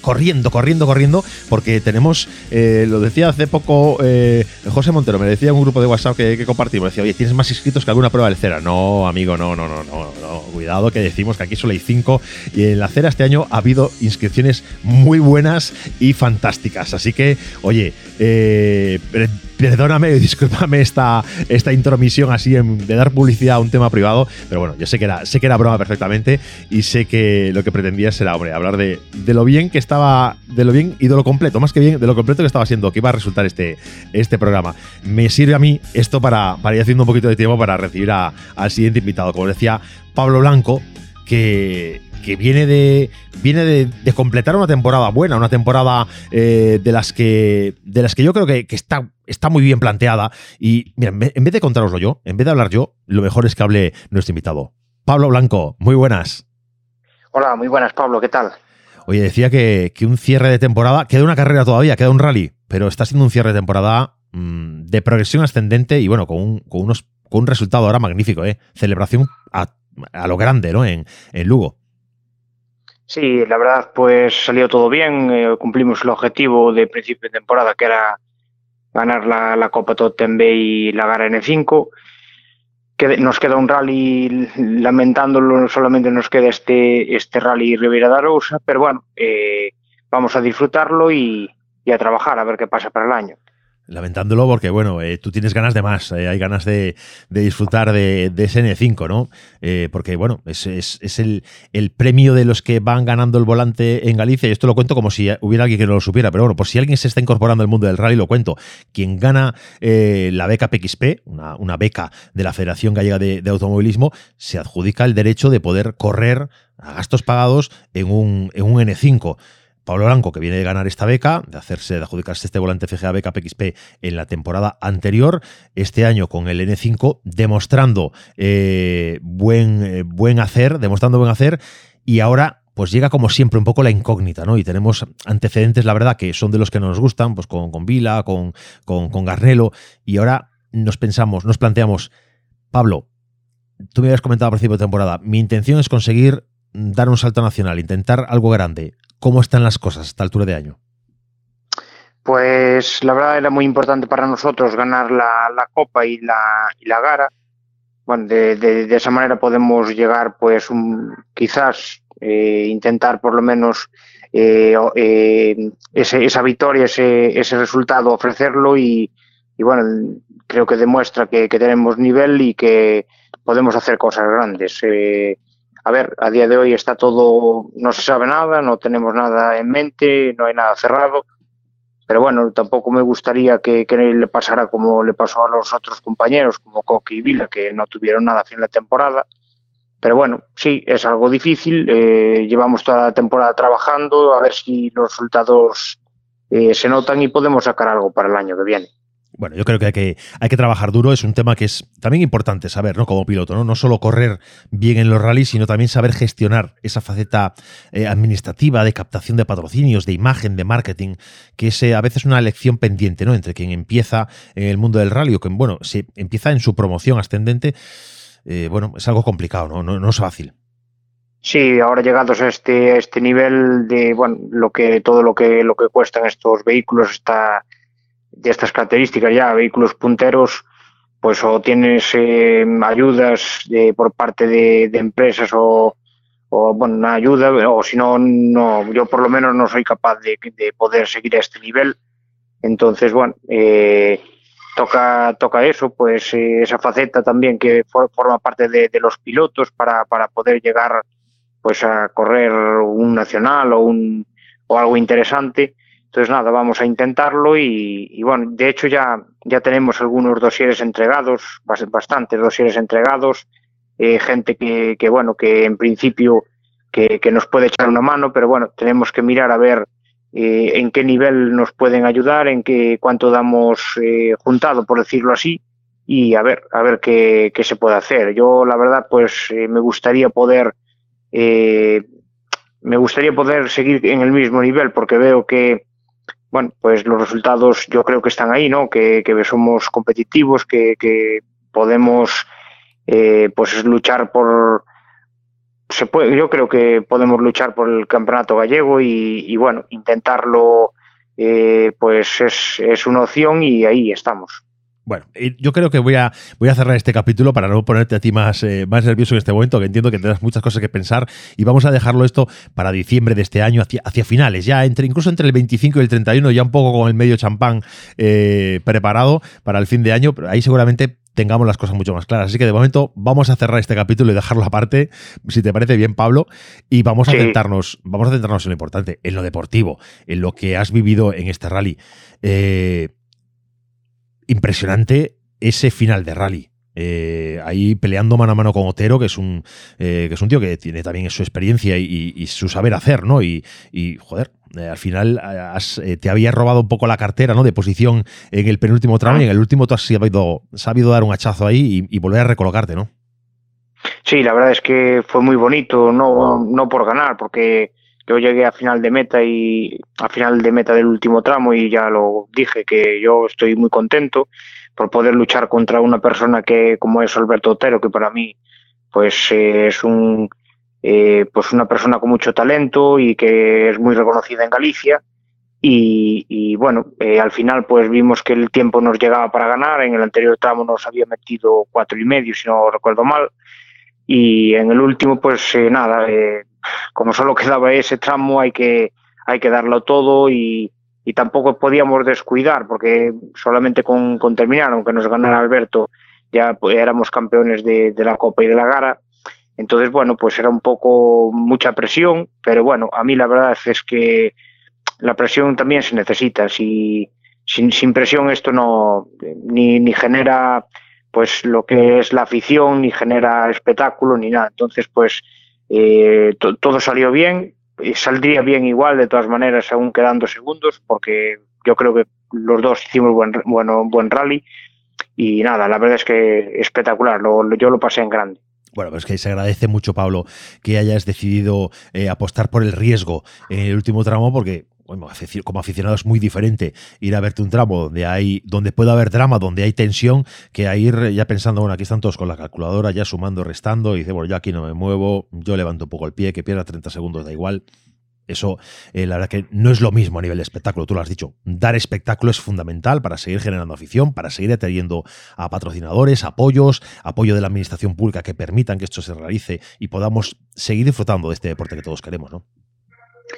corriendo, corriendo, corriendo, porque tenemos, eh, lo decía hace poco eh, José Montero, me decía en un grupo de WhatsApp que, que compartimos, decía, oye, tienes más inscritos que alguna prueba del CERA. No, amigo, no, no, no, no, no, cuidado que decimos que aquí solo hay cinco y en la CERA este año ha habido inscripciones muy buenas y fantásticas. Así que, oye, eh, perdóname, discúlpame esta, esta intromisión así de dar publicidad a un tema privado, pero bueno, yo sé que era, sé que era broma perfectamente y sé que lo que pretendía era, hombre, hablar de, lo bien que estaba, de lo bien y de lo completo, más que bien, de lo completo que estaba siendo, que iba a resultar este, este programa. Me sirve a mí esto para, para ir haciendo un poquito de tiempo para recibir al siguiente invitado, como decía Pablo Blanco, que, que viene de viene de, completar una temporada buena, una temporada eh, de las que de las que yo creo que, está, está muy bien planteada. Y mira, en vez de contároslo yo, en vez de hablar yo, lo mejor es que hable nuestro invitado. Pablo Blanco, muy buenas. Hola, muy buenas, Pablo, ¿qué tal? Oye, decía que, un cierre de temporada, queda una carrera todavía, queda un rally, pero está siendo un cierre de temporada mm, de progresión ascendente y bueno, con un, con unos, con un resultado ahora magnífico, ¿eh? Celebración a, lo grande, ¿no? En, en Lugo. Sí, la verdad, pues salió todo bien. Eh, cumplimos el objetivo de principio de temporada, que era ganar la, Copa Totem y la Gara N5. Que nos queda un rally, lamentándolo, solamente nos queda este, este rally Rivera da Rosa, pero bueno, eh, vamos a disfrutarlo y a trabajar a ver qué pasa para el año lamentándolo porque, bueno, eh, tú tienes ganas de más, eh, hay ganas de, disfrutar de, de, ese N5, ¿no? Eh, porque, bueno, es, es, el, el, premio de los que van ganando el volante en Galicia, y esto lo cuento como si hubiera alguien que no lo supiera, pero bueno, por si alguien se está incorporando al mundo del rally, lo cuento. Quien gana la beca PXP, una, una, beca de la Federación Gallega de, de Automovilismo, se adjudica el derecho de poder correr a gastos pagados en un, en un N5. Pablo Blanco, que viene de ganar esta beca, de hacerse, de adjudicarse este volante FGA beca PXP en la temporada anterior, este año con el N5, demostrando eh, buen, eh, buen hacer, demostrando buen hacer, y ahora pues llega como siempre un poco la incógnita, ¿no? Y tenemos antecedentes, la verdad, que son de los que nos gustan, pues con, con Vila, con, con, con Garnelo, y ahora nos pensamos, nos planteamos, Pablo, tú me habías comentado al principio de temporada, mi intención es conseguir dar un salto nacional, intentar algo grande. ¿Cómo están las cosas a esta altura de año? Pues la verdad era muy importante para nosotros ganar la, Copa y la, y la Gara. Bueno, de, esa manera podemos llegar, pues, un, quizás eh, intentar por lo menos eh, eh, esa victoria, ese, ese resultado, ofrecerlo y, bueno, creo que demuestra que, que, tenemos nivel y que podemos hacer cosas grandes a ver, a día de hoy está todo, no se sabe nada, no tenemos nada en mente, no hay nada cerrado, pero bueno, tampoco me gustaría que, le pasara como le pasó a los otros compañeros, como Coqui y Vila, que no tuvieron nada a fin de temporada. Pero bueno, sí, es algo difícil. Eh, llevamos toda la temporada trabajando, a ver si los resultados eh, se notan y podemos sacar algo para el año que viene. Bueno, yo creo que hay, que hay que trabajar duro, es un tema que es también importante saber, ¿no? Como piloto, ¿no? No solo correr bien en los rallies, sino también saber gestionar esa faceta eh, administrativa de captación de patrocinios, de imagen, de marketing, que es eh, a veces una elección pendiente, ¿no? Entre quien empieza en el mundo del rally o que, bueno, se empieza en su promoción ascendente, eh, bueno, es algo complicado, ¿no? ¿no? No es fácil. Sí, ahora llegados a este, este nivel de, bueno, lo que, todo lo que, lo que cuestan estos vehículos está de estas características ya, vehículos punteros, pues o tienes eh, ayudas de, por parte de, empresas o, o, bueno, una ayuda, o si no, no, yo por lo menos no soy capaz de, de poder seguir a este nivel. Entonces, bueno, eh, toca, toca eso, pues eh, esa faceta también que forma parte de, de, los pilotos para, para poder llegar pues a correr un nacional o un o algo interesante entonces, nada, vamos a intentarlo y, bueno, de hecho ya, ya tenemos algunos dosieres entregados, bastantes dosieres entregados, eh, gente que, que, bueno, que en principio que, nos puede echar una mano, pero bueno, tenemos que mirar a ver eh, en qué nivel nos pueden ayudar, en qué cuánto damos eh, juntado, por decirlo así, y a ver, a ver qué, qué se puede hacer. Yo, la verdad, pues eh, me gustaría poder, me gustaría poder seguir en el mismo nivel, porque veo que, bueno, pues los resultados yo creo que están ahí, ¿no? Que, que somos competitivos, que, que podemos, eh, pues luchar por, se puede, yo creo que podemos luchar por el campeonato gallego y, y bueno, intentarlo, eh, pues es, es una opción y ahí estamos. Bueno, yo creo que voy a, voy a cerrar este capítulo para no ponerte a ti más, eh, más nervioso en este momento, que entiendo que tendrás muchas cosas que pensar y vamos a dejarlo esto para diciembre de este año, hacia, hacia finales, ya entre incluso entre el 25 y el 31, ya un poco con el medio champán eh, preparado para el fin de año, pero ahí seguramente tengamos las cosas mucho más claras. Así que de momento vamos a cerrar este capítulo y dejarlo aparte, si te parece bien, Pablo, y vamos a Sí. centrarnos, vamos a centrarnos en lo importante, en lo deportivo, en lo que has vivido en este rally. Eh, impresionante ese final de rally. Eh, ahí peleando mano a mano con Otero, que es un, eh, que es un tío que tiene también su experiencia y, su saber hacer, ¿no? Y, joder, eh, al final eh, has- te había robado un poco la cartera, ¿no? De posición en el penúltimo tramo y en el último tú has sabido, sabido dar un hachazo ahí y, y volver a recolocarte, ¿no? Sí, la verdad es que fue muy bonito, no, no por ganar, porque yo llegué a final de meta y a final de meta del último tramo y ya lo dije que yo estoy muy contento por poder luchar contra una persona que como es Alberto Otero, que para mí pues eh, es un eh, pues una persona con mucho talento y que es muy reconocida en Galicia. Y, y bueno, eh, al final pues vimos que el tiempo nos llegaba para ganar, en el anterior tramo nos había metido cuatro y medio si no recuerdo mal. Y en el último pues eh, nada eh, como solo quedaba ese tramo hay que hay que darlo todo y, y tampoco podíamos descuidar porque solamente con, con terminar aunque nos ganara Alberto ya pues, éramos campeones de, de la Copa y de la Gara entonces bueno pues era un poco mucha presión pero bueno a mí la verdad es que la presión también se necesita si sin, sin presión esto no ni, ni genera pues lo que es la afición, ni genera espectáculo, ni nada. Entonces, pues eh, to- todo salió bien, y saldría bien igual de todas maneras, aún quedando segundos, porque yo creo que los dos hicimos buen, bueno, buen rally. Y nada, la verdad es que espectacular, lo, yo lo pasé en grande. Bueno, pues que se agradece mucho, Pablo, que hayas decidido eh, apostar por el riesgo en el último tramo, porque como aficionado es muy diferente ir a verte un tramo donde hay, donde puede haber drama, donde hay tensión, que a ir ya pensando, bueno, aquí están todos con la calculadora, ya sumando, restando, y dice, bueno, yo aquí no me muevo, yo levanto un poco el pie, que pierda 30 segundos, da igual. Eso, eh, la verdad que no es lo mismo a nivel de espectáculo, tú lo has dicho. Dar espectáculo es fundamental para seguir generando afición, para seguir atrayendo a patrocinadores, apoyos, apoyo de la administración pública que permitan que esto se realice y podamos seguir disfrutando de este deporte que todos queremos, ¿no?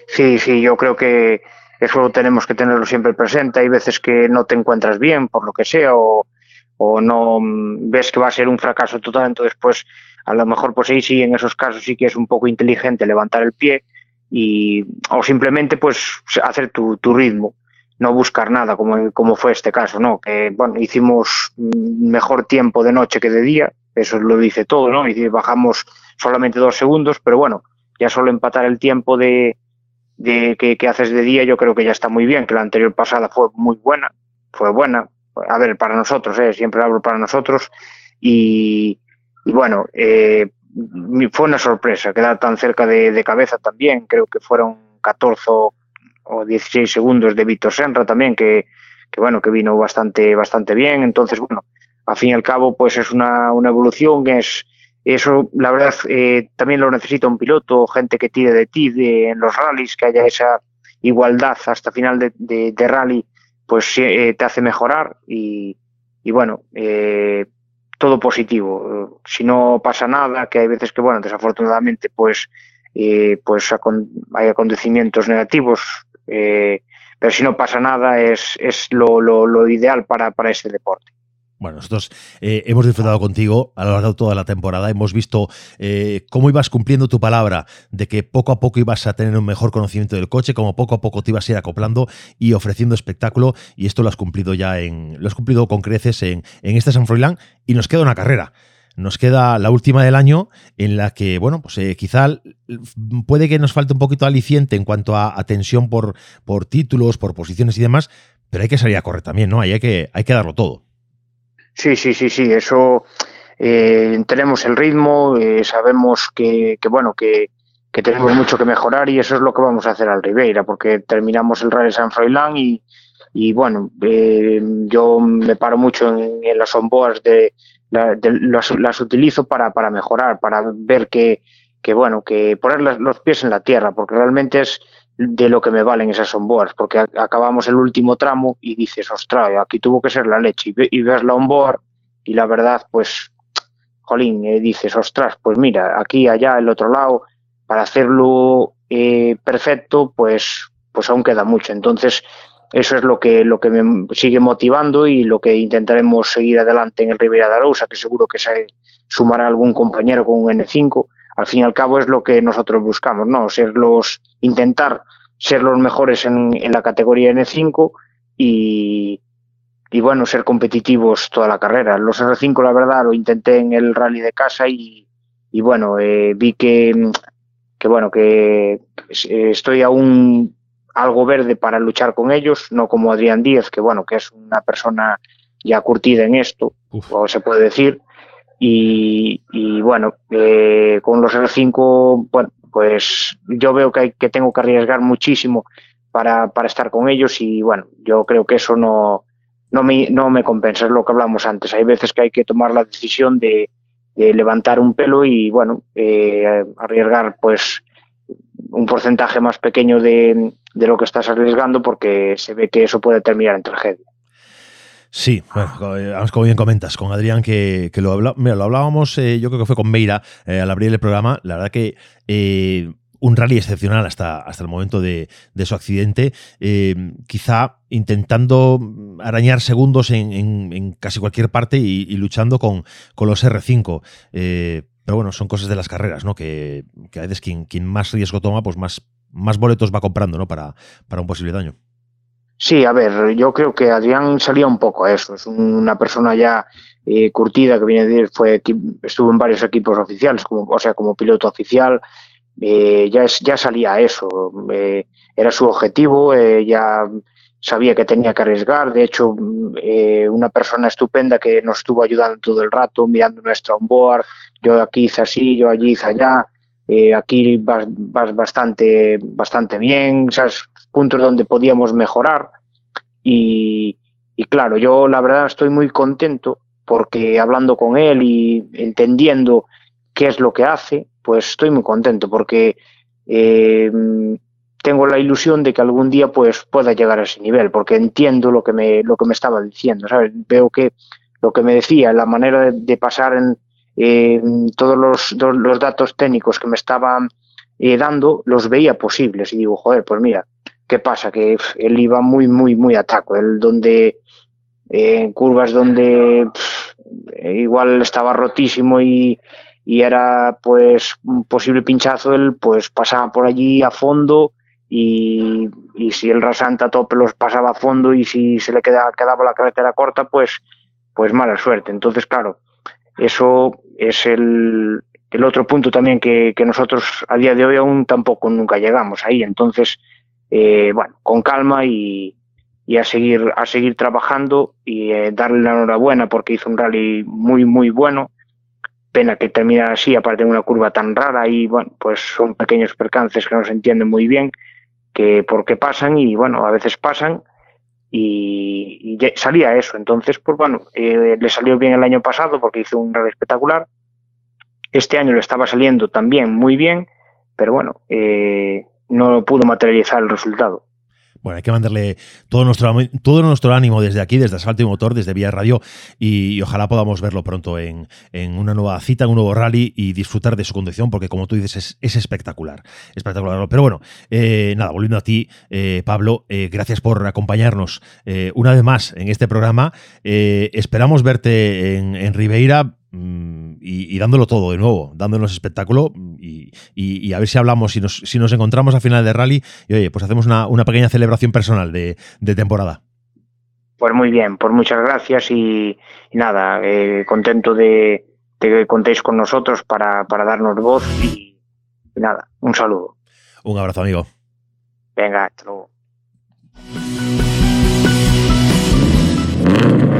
Sí, sí, yo creo que eso tenemos que tenerlo siempre presente. Hay veces que no te encuentras bien, por lo que sea, o, no mm, ves que va a ser un fracaso total, entonces pues a lo mejor pues ahí sí, en esos casos sí que es un poco inteligente levantar el pie y o simplemente pues hacer tu, tu ritmo, no buscar nada como, como fue este caso, ¿no? Que bueno, hicimos mm, mejor tiempo de noche que de día, eso lo dice todo, ¿no? Y bajamos solamente dos segundos, pero bueno, ya solo empatar el tiempo de, de que, que haces de día, yo creo que ya está muy bien, que la anterior pasada fue muy buena, fue buena, a ver, para nosotros, ¿eh? siempre hablo para nosotros, y, y bueno, eh, fue una sorpresa quedar tan cerca de, cabeza también, creo que fueron 14 o o 16 segundos de Víctor Senra también, que, que bueno, que vino bastante, bastante bien, entonces bueno, al fin y al cabo pues es una, una evolución, es eso la verdad eh, también lo necesita un piloto, gente que tire de ti de, en los rallies, que haya esa igualdad hasta final de, de, rally, pues eh, te hace mejorar y, y bueno, eh, todo positivo. Si no pasa nada, que hay veces que, bueno, desafortunadamente, pues, eh, pues hay acontecimientos negativos, eh, pero si no pasa nada es, es lo, lo, lo ideal para, para ese deporte. Bueno, nosotros eh, hemos disfrutado contigo a lo largo de toda la temporada. Hemos visto eh, cómo ibas cumpliendo tu palabra de que poco a poco ibas a tener un mejor conocimiento del coche, como poco a poco te ibas a ir acoplando y ofreciendo espectáculo. Y esto lo has cumplido ya en. Lo has cumplido con creces en, en este San Froilán y nos queda una carrera. nos queda la última del año en la que, bueno, pues eh, quizá puede que nos falte un poquito aliciente en cuanto a, tensión por, por títulos, por posiciones y demás, pero hay que salir a correr también, ¿no? Ahí hay que, hay que darlo todo. Sí, sí, sí, sí, eso eh, tenemos el ritmo, eh, sabemos que, que bueno, que, tenemos mucho que mejorar y eso es lo que vamos a hacer al Ribeira, porque terminamos el Rally San Froilán y, y bueno, eh, yo me paro mucho en, las onboards de, las, utilizo para, para mejorar, para ver que, que bueno, que poner los pies en la tierra, porque realmente es de lo que me valen esas onboards, porque acabamos el último tramo y dices, ostras, aquí tuvo que ser la leche, y, ves la onboard y la verdad, pues, jolín, eh, dices, ostras, pues mira, aquí, allá, el otro lado, para hacerlo eh, perfecto, pues, pues aún queda mucho. Entonces, eso es lo que, lo que me sigue motivando y lo que intentaremos seguir adelante en el Ribera de Arousa, que seguro que se sumará algún compañero con un N5. Al fin y al cabo es lo que nosotros buscamos, ¿no? Ser los, intentar ser los mejores en, en la categoría N5 y, y bueno, ser competitivos toda la carrera. Los R5, la verdad, lo intenté en el rally de casa y, y bueno, eh, vi que, que bueno, que estoy aún algo verde para luchar con ellos, no como Adrián Díez, que bueno, que es una persona ya curtida en esto, o se puede decir. Y, y bueno, eh, con los R5, bueno, pues yo veo que, hay, que tengo que arriesgar muchísimo para, para estar con ellos y bueno, yo creo que eso no, no, me, no me compensa, es lo que hablamos antes. Hay veces que hay que tomar la decisión de, levantar un pelo y bueno, eh, arriesgar pues un porcentaje más pequeño de, de lo que estás arriesgando porque se ve que eso puede terminar en tragedia. Sí, bueno, como bien comentas, con Adrián, que, lo, lo hablábamos, eh, yo creo que fue con Meira eh, al abrir el programa, la verdad que eh, un rally excepcional hasta, hasta el momento de, su accidente, quizá intentando arañar segundos en, casi cualquier parte y, luchando con, con, los R5. pero bueno, son cosas de las carreras, ¿no? Que, que a veces quien, quien más riesgo toma, pues más más boletos va comprando, ¿no? Para, para un posible daño. Sí, a ver, yo creo que Adrián salía un poco a eso. Es una persona ya eh, curtida que viene de fue estuvo en varios equipos oficiales, como, o sea, como piloto oficial. Eh, ya, ya salía a eso. Eh, era su objetivo, ya sabía que tenía que arriesgar. De hecho, una persona estupenda que nos estuvo ayudando todo el rato, mirando nuestro onboard. Yo aquí hice así, yo allí hice allá. Aquí vas, bastante, bastante bien, esos puntos donde podíamos mejorar. Y, claro, yo la verdad estoy muy contento porque hablando con él y entendiendo qué es lo que hace, pues estoy muy contento porque eh, tengo la ilusión de que algún día pues pueda llegar a ese nivel, porque entiendo lo que me, lo que me estaba diciendo, ¿sabes? Veo que lo que me decía, la manera de pasar en, todos los, los, datos técnicos que me estaban eh, dando los veía posibles y digo, joder, pues mira, ¿qué pasa? Que él iba muy, muy, muy a taco, él donde eh, en curvas donde igual estaba rotísimo y, y era pues un posible pinchazo, él pues pasaba por allí a fondo y, y, si el rasante a tope los pasaba a fondo y si se le quedaba, quedaba la carretera corta, pues, pues mala suerte. Entonces, claro, eso es el, el otro punto también que, que, nosotros a día de hoy aún tampoco nunca llegamos ahí. Entonces, eh, bueno, con calma y, y, a seguir a seguir trabajando y eh, darle la enhorabuena porque hizo un rally muy muy bueno. Pena que termina así, aparte de una curva tan rara y bueno, pues son pequeños percances que no se entienden muy bien que por qué pasan y bueno, a veces pasan y, salía eso. Entonces, pues bueno, eh, le salió bien el año pasado porque hizo un rally espectacular. Este año le estaba saliendo también muy bien, pero bueno, eh, no pudo materializar el resultado. Bueno, hay que mandarle todo nuestro, todo nuestro ánimo desde aquí, desde Asfalto y Motor, desde Vía Radio, y, ojalá podamos verlo pronto en, una nueva cita, en un nuevo rally y disfrutar de su conducción, porque como tú dices, es, espectacular. Espectacular. Pero bueno, eh, nada, volviendo a ti, eh, Pablo, eh, gracias por acompañarnos una vez más en este programa. esperamos verte en, en Ribeira Mm, y, dándolo todo de nuevo, dándonos espectáculo y, a ver si hablamos, si nos, si nos encontramos a final de rally y oye, pues hacemos una, pequeña celebración personal de, temporada. Pues muy bien, pues muchas gracias y, nada, eh, contento de, te contéis con nosotros para, para darnos voz y, y nada, un saludo. Un abrazo, amigo. Venga, hasta luego.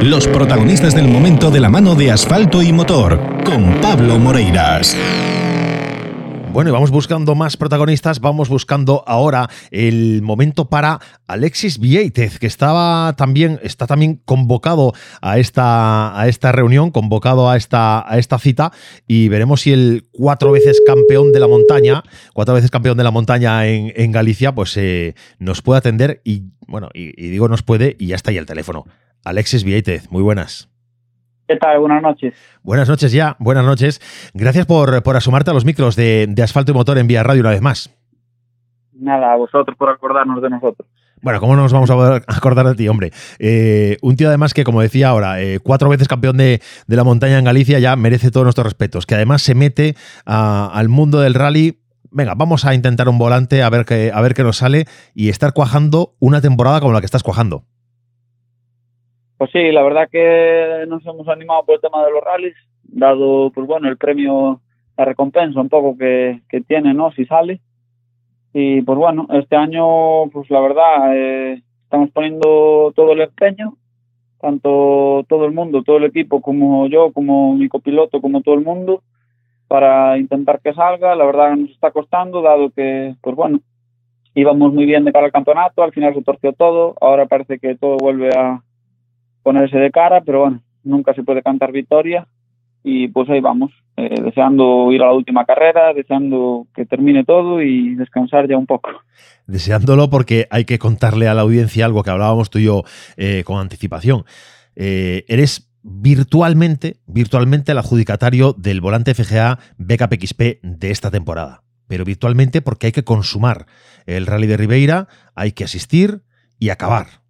Los protagonistas del momento de la mano de asfalto y motor, con Pablo Moreiras. Bueno, y vamos buscando más protagonistas. Vamos buscando ahora el momento para Alexis Vieitez, que estaba también, está también convocado a esta, a esta reunión, convocado a esta, a esta cita, y veremos si el cuatro veces campeón de la montaña, cuatro veces campeón de la montaña en, en Galicia, pues eh, nos puede atender. Y bueno, y, y digo nos puede, y ya está ahí el teléfono. Alexis Vieitez, muy buenas. ¿Qué tal? Buenas noches. Buenas noches ya, buenas noches. Gracias por, por asomarte a los micros de, de, Asfalto y Motor en Vía Radio una vez más. Nada, a vosotros por acordarnos de nosotros. Bueno, ¿cómo no nos vamos a acordar de ti, hombre? Eh, un tío además que, como decía ahora, eh, cuatro veces campeón de, de, la montaña en Galicia ya merece todos nuestros respetos, que además se mete a, al mundo del rally. Venga, vamos a intentar un volante a ver, qué, a ver qué nos sale y estar cuajando una temporada como la que estás cuajando. Pues sí, la verdad que nos hemos animado por el tema de los rallies, dado, pues bueno, el premio, la recompensa un poco que, que tiene, ¿no? Si sale. Y pues bueno, este año, pues la verdad, eh, estamos poniendo todo el empeño, tanto todo el mundo, todo el equipo, como yo, como mi copiloto, como todo el mundo, para intentar que salga. La verdad nos está costando, dado que, pues bueno, íbamos muy bien de cara al campeonato, al final se torció todo, ahora parece que todo vuelve a ponerse de cara, pero bueno, nunca se puede cantar victoria y pues ahí vamos, eh, deseando ir a la última carrera, deseando que termine todo y descansar ya un poco. Deseándolo porque hay que contarle a la audiencia algo que hablábamos tú y yo eh, con anticipación. Eh, eres virtualmente, virtualmente el adjudicatario del volante FGA BKPXP de esta temporada. Pero virtualmente porque hay que consumar el Rally de Ribeira, hay que asistir y acabar.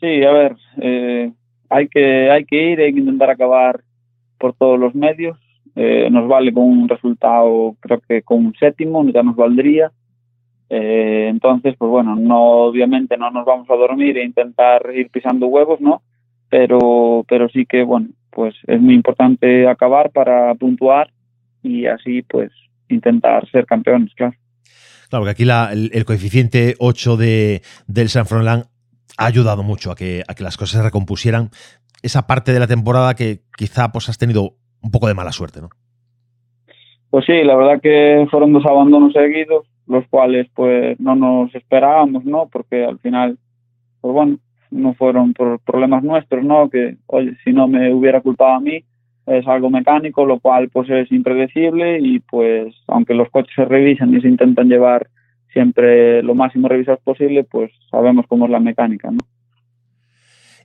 Sí, a ver, eh, hay que hay que ir, hay que intentar acabar por todos los medios. Eh, nos vale con un resultado, creo que con un séptimo, ya nos valdría. Eh, entonces, pues bueno, no obviamente no nos vamos a dormir e intentar ir pisando huevos, ¿no? Pero, pero sí que, bueno, pues es muy importante acabar para puntuar y así, pues, intentar ser campeones, claro. Claro, que aquí el, coeficiente 8 de, del San ha ayudado mucho a que, a que las cosas se recompusieran. Esa parte de la temporada que quizá pues has tenido un poco de mala suerte, ¿no? Pues sí, la verdad que fueron dos abandonos seguidos, los cuales pues no nos esperábamos, ¿no? Porque al final, pues bueno, no fueron por problemas nuestros, ¿no? Que, oye, si no me hubiera culpado a mí, es algo mecánico, lo cual pues es impredecible y pues aunque los coches se revisan y se intentan llevar siempre lo máximo revisados posible, pues sabemos cómo es la mecánica, ¿no?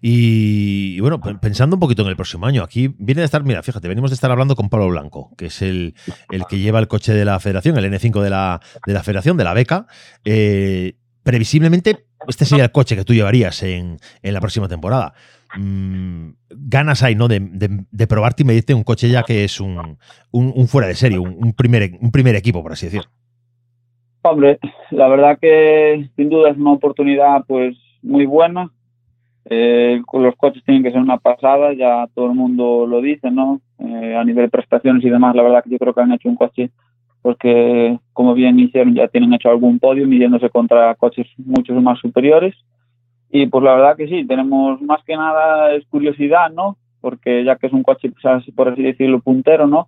Y, bueno, pensando un poquito en el próximo año, aquí viene de estar, mira, fíjate, venimos de estar hablando con Pablo Blanco, que es el, el que lleva el coche de la federación, el N5 de la, de la federación, de la beca. Eh, previsiblemente, este sería el coche que tú llevarías en, en la próxima temporada. Mm, ganas hay, ¿no? De, de, de, probarte y medirte un coche ya que es un, un, un fuera de serie, un, un, primer, un primer equipo, por así decir. Hombre, la verdad que sin duda es una oportunidad pues muy buena. Eh, los coches tienen que ser una pasada, ya todo el mundo lo dice, ¿no? Eh, a nivel de prestaciones y demás, la verdad que yo creo que han hecho un coche porque, como bien hicieron, ya tienen hecho algún podio midiéndose contra coches mucho más superiores. Y pues la verdad que sí, tenemos más que nada es curiosidad, ¿no? Porque ya que es un coche, pues, por así decirlo, puntero, ¿no?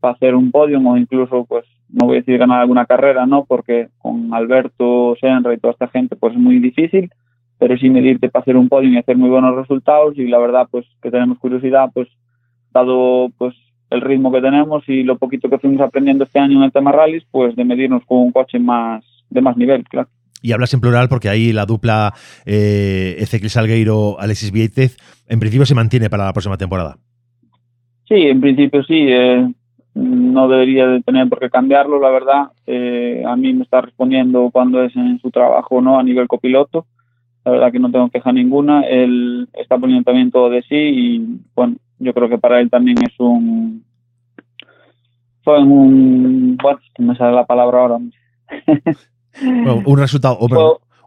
Para hacer un podio o incluso, pues, no voy a decir ganar alguna carrera, ¿no? Porque con Alberto, Senra y toda esta gente, pues es muy difícil, pero sí medirte para hacer un podio y hacer muy buenos resultados y la verdad, pues que tenemos curiosidad, pues dado pues el ritmo que tenemos y lo poquito que fuimos aprendiendo este año en el tema rallies, pues de medirnos con un coche más de más nivel, claro. Y hablas en plural porque ahí la dupla eh, Ezequiel Salgueiro, Alexis Vieitez, en principio se mantiene para la próxima temporada. Sí, en principio sí. Eh, no debería de tener por qué cambiarlo, la verdad. Eh, a mí me está respondiendo cuando es en su trabajo no a nivel copiloto. La verdad que no tengo queja ninguna. Él está poniendo también todo de sí y bueno, yo creo que para él también es un fue un bueno, me sale la palabra ahora. bueno, un resultado,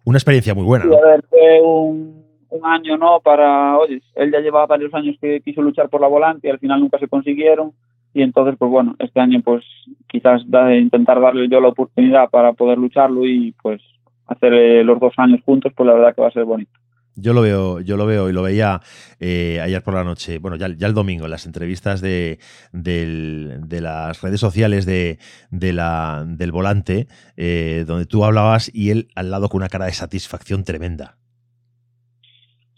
una experiencia muy buena. Sí, a ver, fue un, un año, ¿no? Para, oye, él ya llevaba varios años que quiso luchar por la volante y al final nunca se consiguieron. Y entonces, pues bueno, este año pues quizás intentar darle yo la oportunidad para poder lucharlo y pues hacer eh, los dos años juntos, pues la verdad que va a ser bonito. Yo lo veo, yo lo veo y lo veía eh, ayer por la noche, bueno, ya, el domingo, en las entrevistas de, de las redes sociales de, de la, del volante, eh, donde tú hablabas y él al lado con una cara de satisfacción tremenda.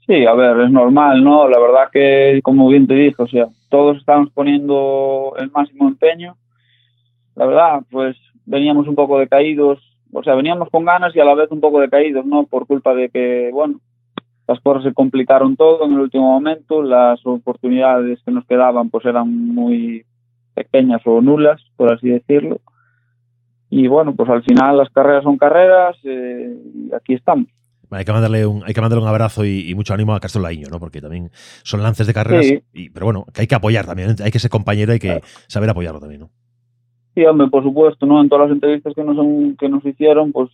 Sí, a ver, es normal, ¿no? La verdad que, como bien te dije, o sea, todos estábamos poniendo el máximo empeño. La verdad, pues veníamos un poco decaídos, o sea, veníamos con ganas y a la vez un poco decaídos, ¿no? Por culpa de que, bueno, las cosas se complicaron todo en el último momento, las oportunidades que nos quedaban pues eran muy pequeñas o nulas, por así decirlo. Y bueno, pues al final las carreras son carreras eh, y aquí estamos. Hay que mandarle un, hay que mandarle un abrazo y, y mucho ánimo a Castro Laíño, ¿no? Porque también son lances de carreras, Sí. y, pero bueno, que hay que apoyar también, hay que ser compañero, hay que saber apoyarlo también, ¿no? Sí, hombre, por supuesto, ¿no? En todas las entrevistas que nos, que nos hicieron, pues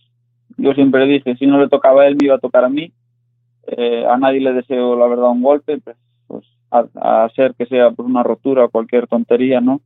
yo siempre dije, si no le tocaba a él, me iba a tocar a mí. Eh, a nadie le deseo, la verdad, un golpe, pues, pues a, a ser que sea pues, una rotura o cualquier tontería, ¿no?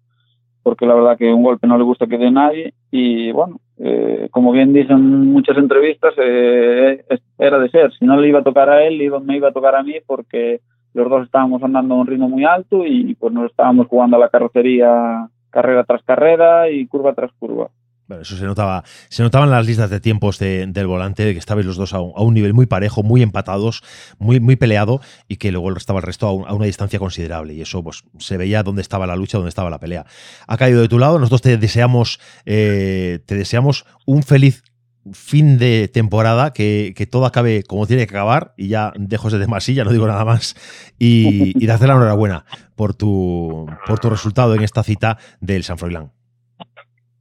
Porque la verdad que un golpe no le gusta que dé nadie. Y bueno, eh, como bien dicen en muchas entrevistas, eh, era de ser. Si no le iba a tocar a él, me iba a tocar a mí porque los dos estábamos andando a un ritmo muy alto y pues nos estábamos jugando a la carrocería carrera tras carrera y curva tras curva. Bueno, eso se notaba, se notaban las listas de tiempos de- del volante, de que estabais los dos a un, nivel muy parejo, muy empatados, muy, muy peleado, y que luego estaba el resto a, un- a una distancia considerable. Y eso pues se veía dónde estaba la lucha, dónde estaba la pelea. Ha caído de tu lado, nosotros te deseamos, eh, te deseamos un feliz fin de temporada, que, que todo acabe como tiene que acabar, y ya dejo de masilla, no digo nada más, y, y darte la enhorabuena por tu, por tu resultado en esta cita del San Froilán.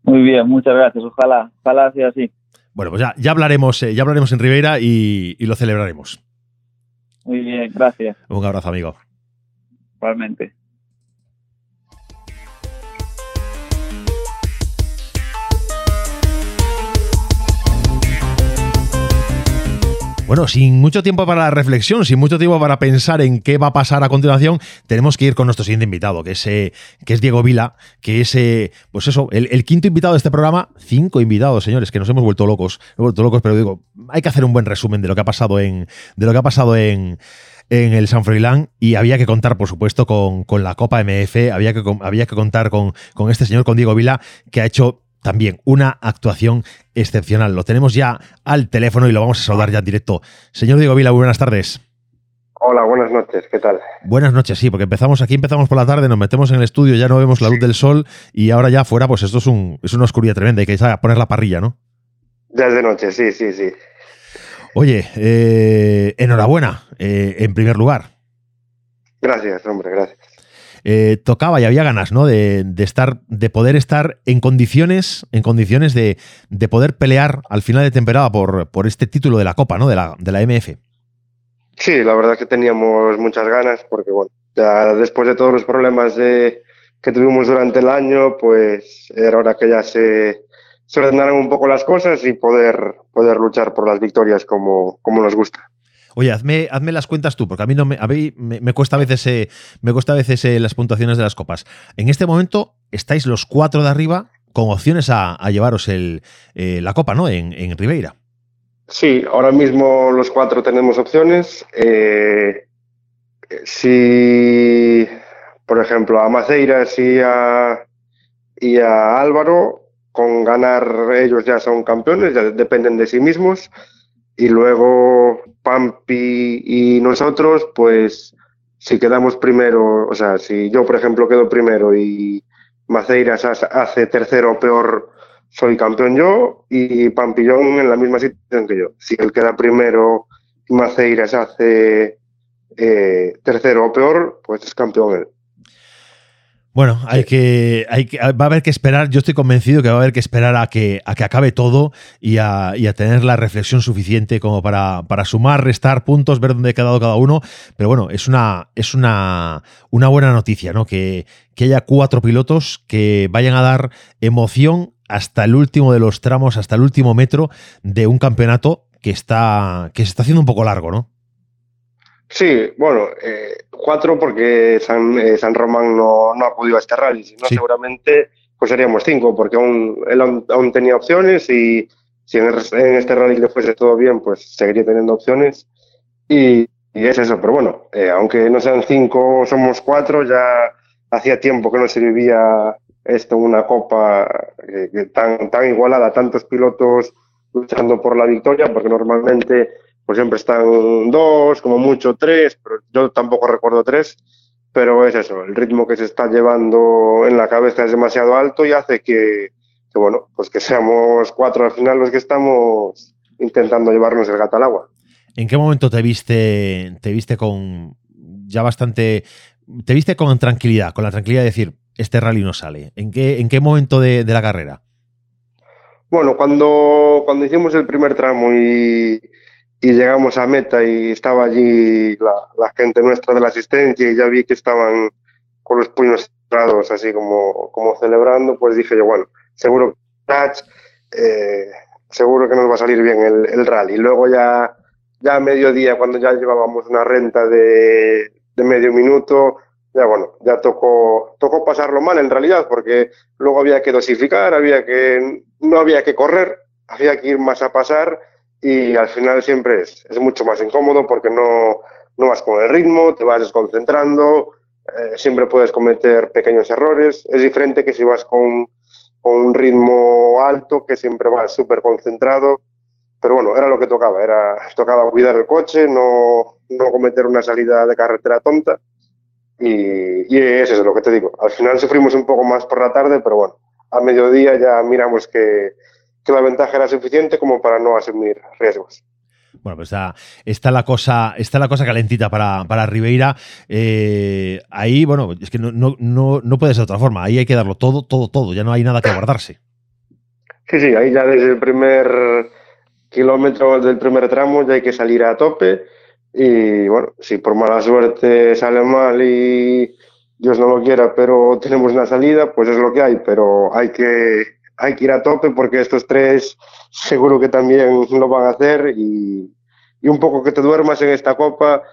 Muy bien, muchas gracias. Ojalá, ojalá sea así. Bueno, pues ya, ya hablaremos, eh, ya hablaremos en Ribeira y, y lo celebraremos. Muy bien, gracias. Un abrazo, amigo. Igualmente. Bueno, sin mucho tiempo para la reflexión, sin mucho tiempo para pensar en qué va a pasar a continuación, tenemos que ir con nuestro siguiente invitado, que es, eh, que es Diego Vila, que es, eh, pues eso, el, quinto invitado de este programa. Cinco invitados, señores, que nos hemos vuelto locos. Hemos vuelto locos, pero digo, hay que hacer un buen resumen de lo que ha pasado en, de lo que ha pasado en, en el San Froilán y había que contar, por supuesto, con, con la Copa MF, había que, había que contar con, con este señor, con Diego Vila, que ha hecho también una actuación excepcional. Lo tenemos ya al teléfono y lo vamos a saludar ya en directo. Señor Diego Vila, muy buenas tardes. Hola, buenas noches, ¿qué tal? Buenas noches, sí, porque empezamos aquí, empezamos por la tarde, nos metemos en el estudio, ya no vemos la luz del sol y ahora ya afuera, pues esto es, un, es una oscuridad tremenda, hay que poner la parrilla, ¿no? Ya es de noche, sí, sí, sí. Oye, eh, enhorabuena, eh, en primer lugar. Gracias, hombre, gracias. Eh, tocaba y había ganas, ¿no? De, estar, de poder estar en condiciones, en condiciones de, de poder pelear al final de temporada por, este título de la Copa, ¿no? De la, de la MF. Sí, la verdad que teníamos muchas ganas porque, bueno, ya después de todos los problemas que tuvimos durante el año, pues era hora que ya se, se ordenaran un poco las cosas y poder, poder luchar por las victorias como, como nos gusta. Oye, hazme, hazme las cuentas tú, porque a mí no me, me, me cuesta a veces, eh, me cuesta a veces eh, las puntuaciones de las copas. En este momento estáis los cuatro de arriba con opciones a, llevaros el, eh, la copa, ¿no? En, en Ribeira. Sí, ahora mismo los cuatro tenemos opciones. Si, por ejemplo, a Maceiras y a, y a Álvaro, con ganar ellos ya son campeones, ya dependen de sí mismos. Y luego Pampi y nosotros, pues si quedamos primero, o sea, si yo, por ejemplo, quedo primero y Maceiras hace- tercero o peor, soy campeón yo y Pampillón en la misma situación que yo. Si él queda primero y Maceiras hace eh, tercero o peor, pues es campeón él. Bueno, hay que, hay que, va a haber que esperar, yo estoy convencido que va a haber que esperar a que, a que acabe todo y a, y a tener la reflexión suficiente como para, para sumar, restar puntos, ver dónde ha quedado cada uno. Pero bueno, es una, es una, una buena noticia, ¿no? Que, que haya cuatro pilotos que vayan a dar emoción hasta el último de los tramos, hasta el último metro de un campeonato que está, que se está haciendo un poco largo, ¿no? Sí, bueno, eh, cuatro porque San, eh, San Román no, no, ha acudido a este rally, si no sí. seguramente pues seríamos cinco, porque aún, él aún, aún tenía opciones y si en, en, este rally le fuese todo bien, pues seguiría teniendo opciones. Y, y es eso, pero bueno, eh, aunque no sean cinco, somos cuatro, ya hacía tiempo que no se vivía esto, una copa eh, tan, tan igualada, tantos pilotos luchando por la victoria, porque normalmente pues siempre están dos, como mucho tres, pero yo tampoco recuerdo tres, pero es eso, el ritmo que se está llevando en la cabeza es demasiado alto y hace que, que bueno, pues que seamos cuatro al final los que estamos intentando llevarnos el gato al agua. ¿En qué momento te viste, te viste con ya bastante, te viste con tranquilidad, con la tranquilidad de decir, este rally no sale? ¿En qué, en qué momento de, de la carrera? Bueno, cuando, cuando hicimos el primer tramo y, y llegamos a meta y estaba allí la, la, gente nuestra de la asistencia y ya vi que estaban con los puños cerrados así como, como celebrando, pues dije yo, bueno, seguro que eh, seguro que nos va a salir bien el, el rally. Luego ya ya a mediodía, cuando ya llevábamos una renta de, de, medio minuto, ya bueno, ya tocó, tocó pasarlo mal en realidad, porque luego había que dosificar, había que, no había que correr, había que ir más a pasar y al final siempre es, es mucho más incómodo porque no, no vas con el ritmo, te vas desconcentrando, eh, siempre puedes cometer pequeños errores, es diferente que si vas con, con un ritmo alto, que siempre vas súper concentrado. Pero bueno, era lo que tocaba, era tocaba cuidar el coche, no, no cometer una salida de carretera tonta. Y, y es eso lo que te digo. Al final sufrimos un poco más por la tarde, pero bueno, a mediodía ya miramos que, que la ventaja era suficiente como para no asumir riesgos. Bueno, pues está, está, la cosa, está la cosa calentita para, para Ribeira. Eh, ahí, bueno, es que no, no, no, no puede ser de otra forma. Ahí hay que darlo todo, todo, todo. Ya no hay nada que guardarse. Sí, sí, ahí ya desde el primer kilómetros del primer tramo ya hay que salir a tope y bueno, si por mala suerte sale mal y Dios no lo quiera, pero tenemos una salida, pues es lo que hay, pero hay que, hay que ir a tope porque estos tres seguro que también lo van a hacer y, y un poco que te duermas en esta copa,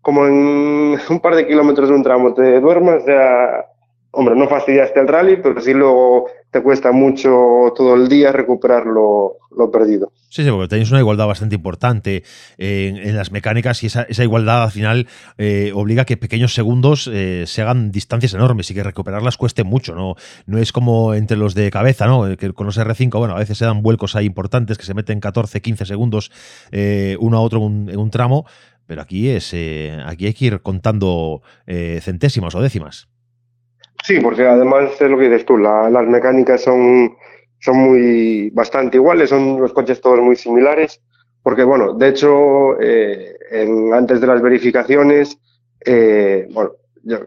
como en un par de kilómetros de un tramo te duermas, ya, hombre, no fastidiaste el rally, pero sí luego te cuesta mucho todo el día recuperar lo, perdido. Sí, sí, porque tenéis una igualdad bastante importante en, en las mecánicas y esa, igualdad al final eh, obliga a que pequeños segundos eh, se hagan distancias enormes y que recuperarlas cueste mucho, ¿no? No es como entre los de cabeza, ¿no? Que con los R5, bueno, a veces se dan vuelcos ahí importantes que se meten 14, 15 segundos eh, uno a otro en un, tramo, pero aquí es eh, aquí hay que ir contando eh, centésimas o décimas. Sí, porque además es lo que dices tú, la, las mecánicas son, son muy bastante iguales, son los coches todos muy similares, porque bueno, de hecho, eh, antes de las verificaciones, eh, bueno,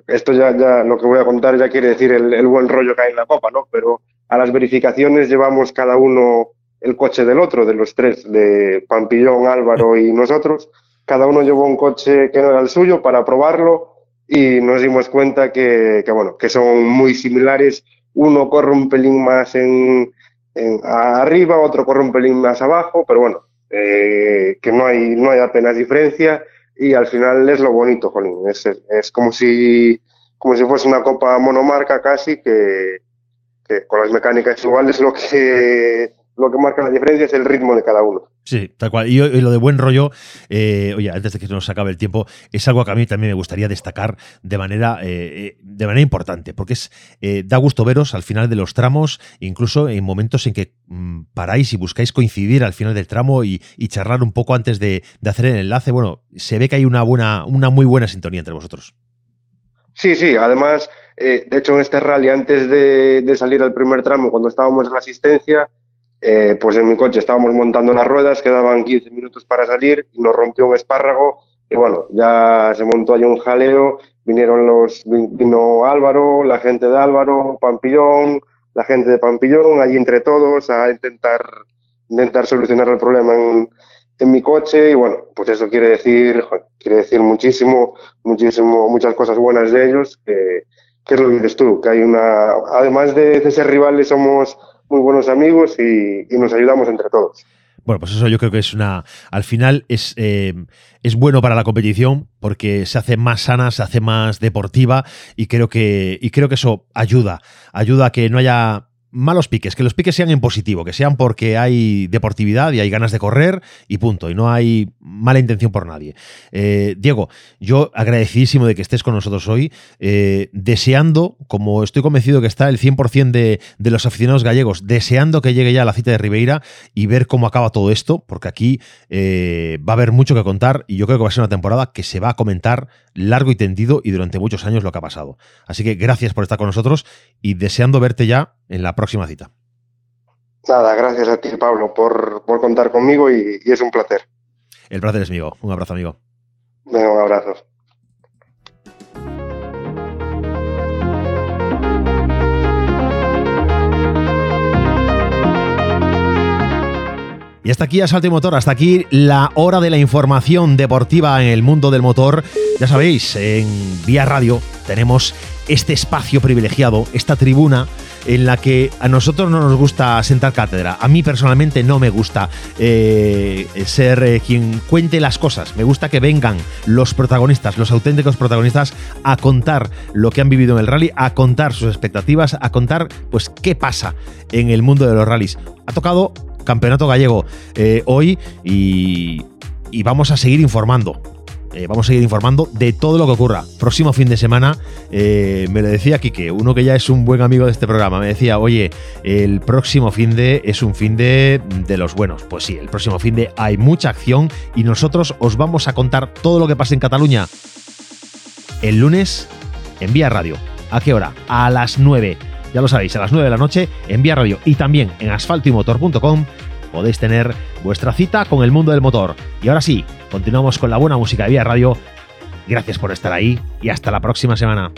esto ya, ya, lo que voy a contar ya quiere decir el, el, buen rollo que hay en la copa, ¿no? Pero a las verificaciones llevamos cada uno el coche del otro, de los tres, de Pampillón, Álvaro y nosotros. Cada uno llevó un coche que no era el suyo para probarlo y nos dimos cuenta que, que, bueno, que son muy similares. Uno corre un pelín más en, en arriba, otro corre un pelín más abajo, pero bueno, eh, que no hay, no hay apenas diferencia y al final es lo bonito, Jolín. Es, es como, si, como si fuese una copa monomarca casi, que, que con las mecánicas iguales lo que lo que marca la diferencia es el ritmo de cada uno. Sí, tal cual. Y, y lo de buen rollo, eh, oye, antes de que nos acabe el tiempo, es algo que a mí también me gustaría destacar de manera, eh, de manera importante, porque es eh, da gusto veros al final de los tramos, incluso en momentos en que mmm, paráis y buscáis coincidir al final del tramo y, y charlar un poco antes de, de, hacer el enlace. Bueno, se ve que hay una buena, una muy buena sintonía entre vosotros. Sí, sí, además, eh, de hecho, en este rally, antes de, de salir al primer tramo, cuando estábamos en la asistencia, eh, pues en mi coche estábamos montando las ruedas, quedaban 15 minutos para salir nos rompió un espárrago y bueno, ya se montó ahí un jaleo, vinieron los, vino Álvaro, la gente de Álvaro, Pampillón, la gente de Pampillón, allí entre todos a intentar, intentar solucionar el problema en, en mi coche y bueno, pues eso quiere decir, quiere decir muchísimo, muchísimo, muchas cosas buenas de ellos, que, que es lo que dices tú, que hay una, además de, de ser rivales somos muy buenos amigos y, y nos ayudamos entre todos. Bueno, pues eso yo creo que es una. Al final es, eh, es bueno para la competición porque se hace más sana, se hace más deportiva y creo que, y creo que eso ayuda. Ayuda a que no haya malos piques, que los piques sean en positivo, que sean porque hay deportividad y hay ganas de correr y punto, y no hay mala intención por nadie. Eh, Diego, yo agradecidísimo de que estés con nosotros hoy, eh, deseando, como estoy convencido que está el 100% de, de, los aficionados gallegos, deseando que llegue ya la cita de Ribeira y ver cómo acaba todo esto, porque aquí eh, va a haber mucho que contar y yo creo que va a ser una temporada que se va a comentar largo y tendido y durante muchos años lo que ha pasado. Así que gracias por estar con nosotros y deseando verte ya en la próxima cita. Nada, gracias a ti, Pablo, por, por contar conmigo y, y, es un placer. El placer es mío. Un abrazo, amigo. Venga, un abrazo. Y hasta aquí Asalto y Motor, hasta aquí la hora de la información deportiva en el mundo del motor. Ya sabéis, en Vía Radio tenemos este espacio privilegiado, esta tribuna en la que a nosotros no nos gusta sentar cátedra. A mí personalmente no me gusta eh, ser eh, quien cuente las cosas. Me gusta que vengan los protagonistas, los auténticos protagonistas, a contar lo que han vivido en el rally, a contar sus expectativas, a contar pues qué pasa en el mundo de los rallies. Ha tocado Campeonato Gallego eh, hoy y, y, vamos a seguir informando. Eh, vamos a seguir informando de todo lo que ocurra. Próximo fin de semana, eh, me lo decía Quique, uno que ya es un buen amigo de este programa, me decía, oye, el próximo fin de es un fin de, de los buenos. Pues sí, el próximo fin de hay mucha acción y nosotros os vamos a contar todo lo que pasa en Cataluña el lunes en Vía Radio. ¿A qué hora? A las 9 ya lo sabéis, a las 9 de la noche en Vía Radio y también en asfaltoymotor.com podéis tener vuestra cita con el mundo del motor. Y ahora sí, continuamos con la buena música de Vía Radio. Gracias por estar ahí y hasta la próxima semana.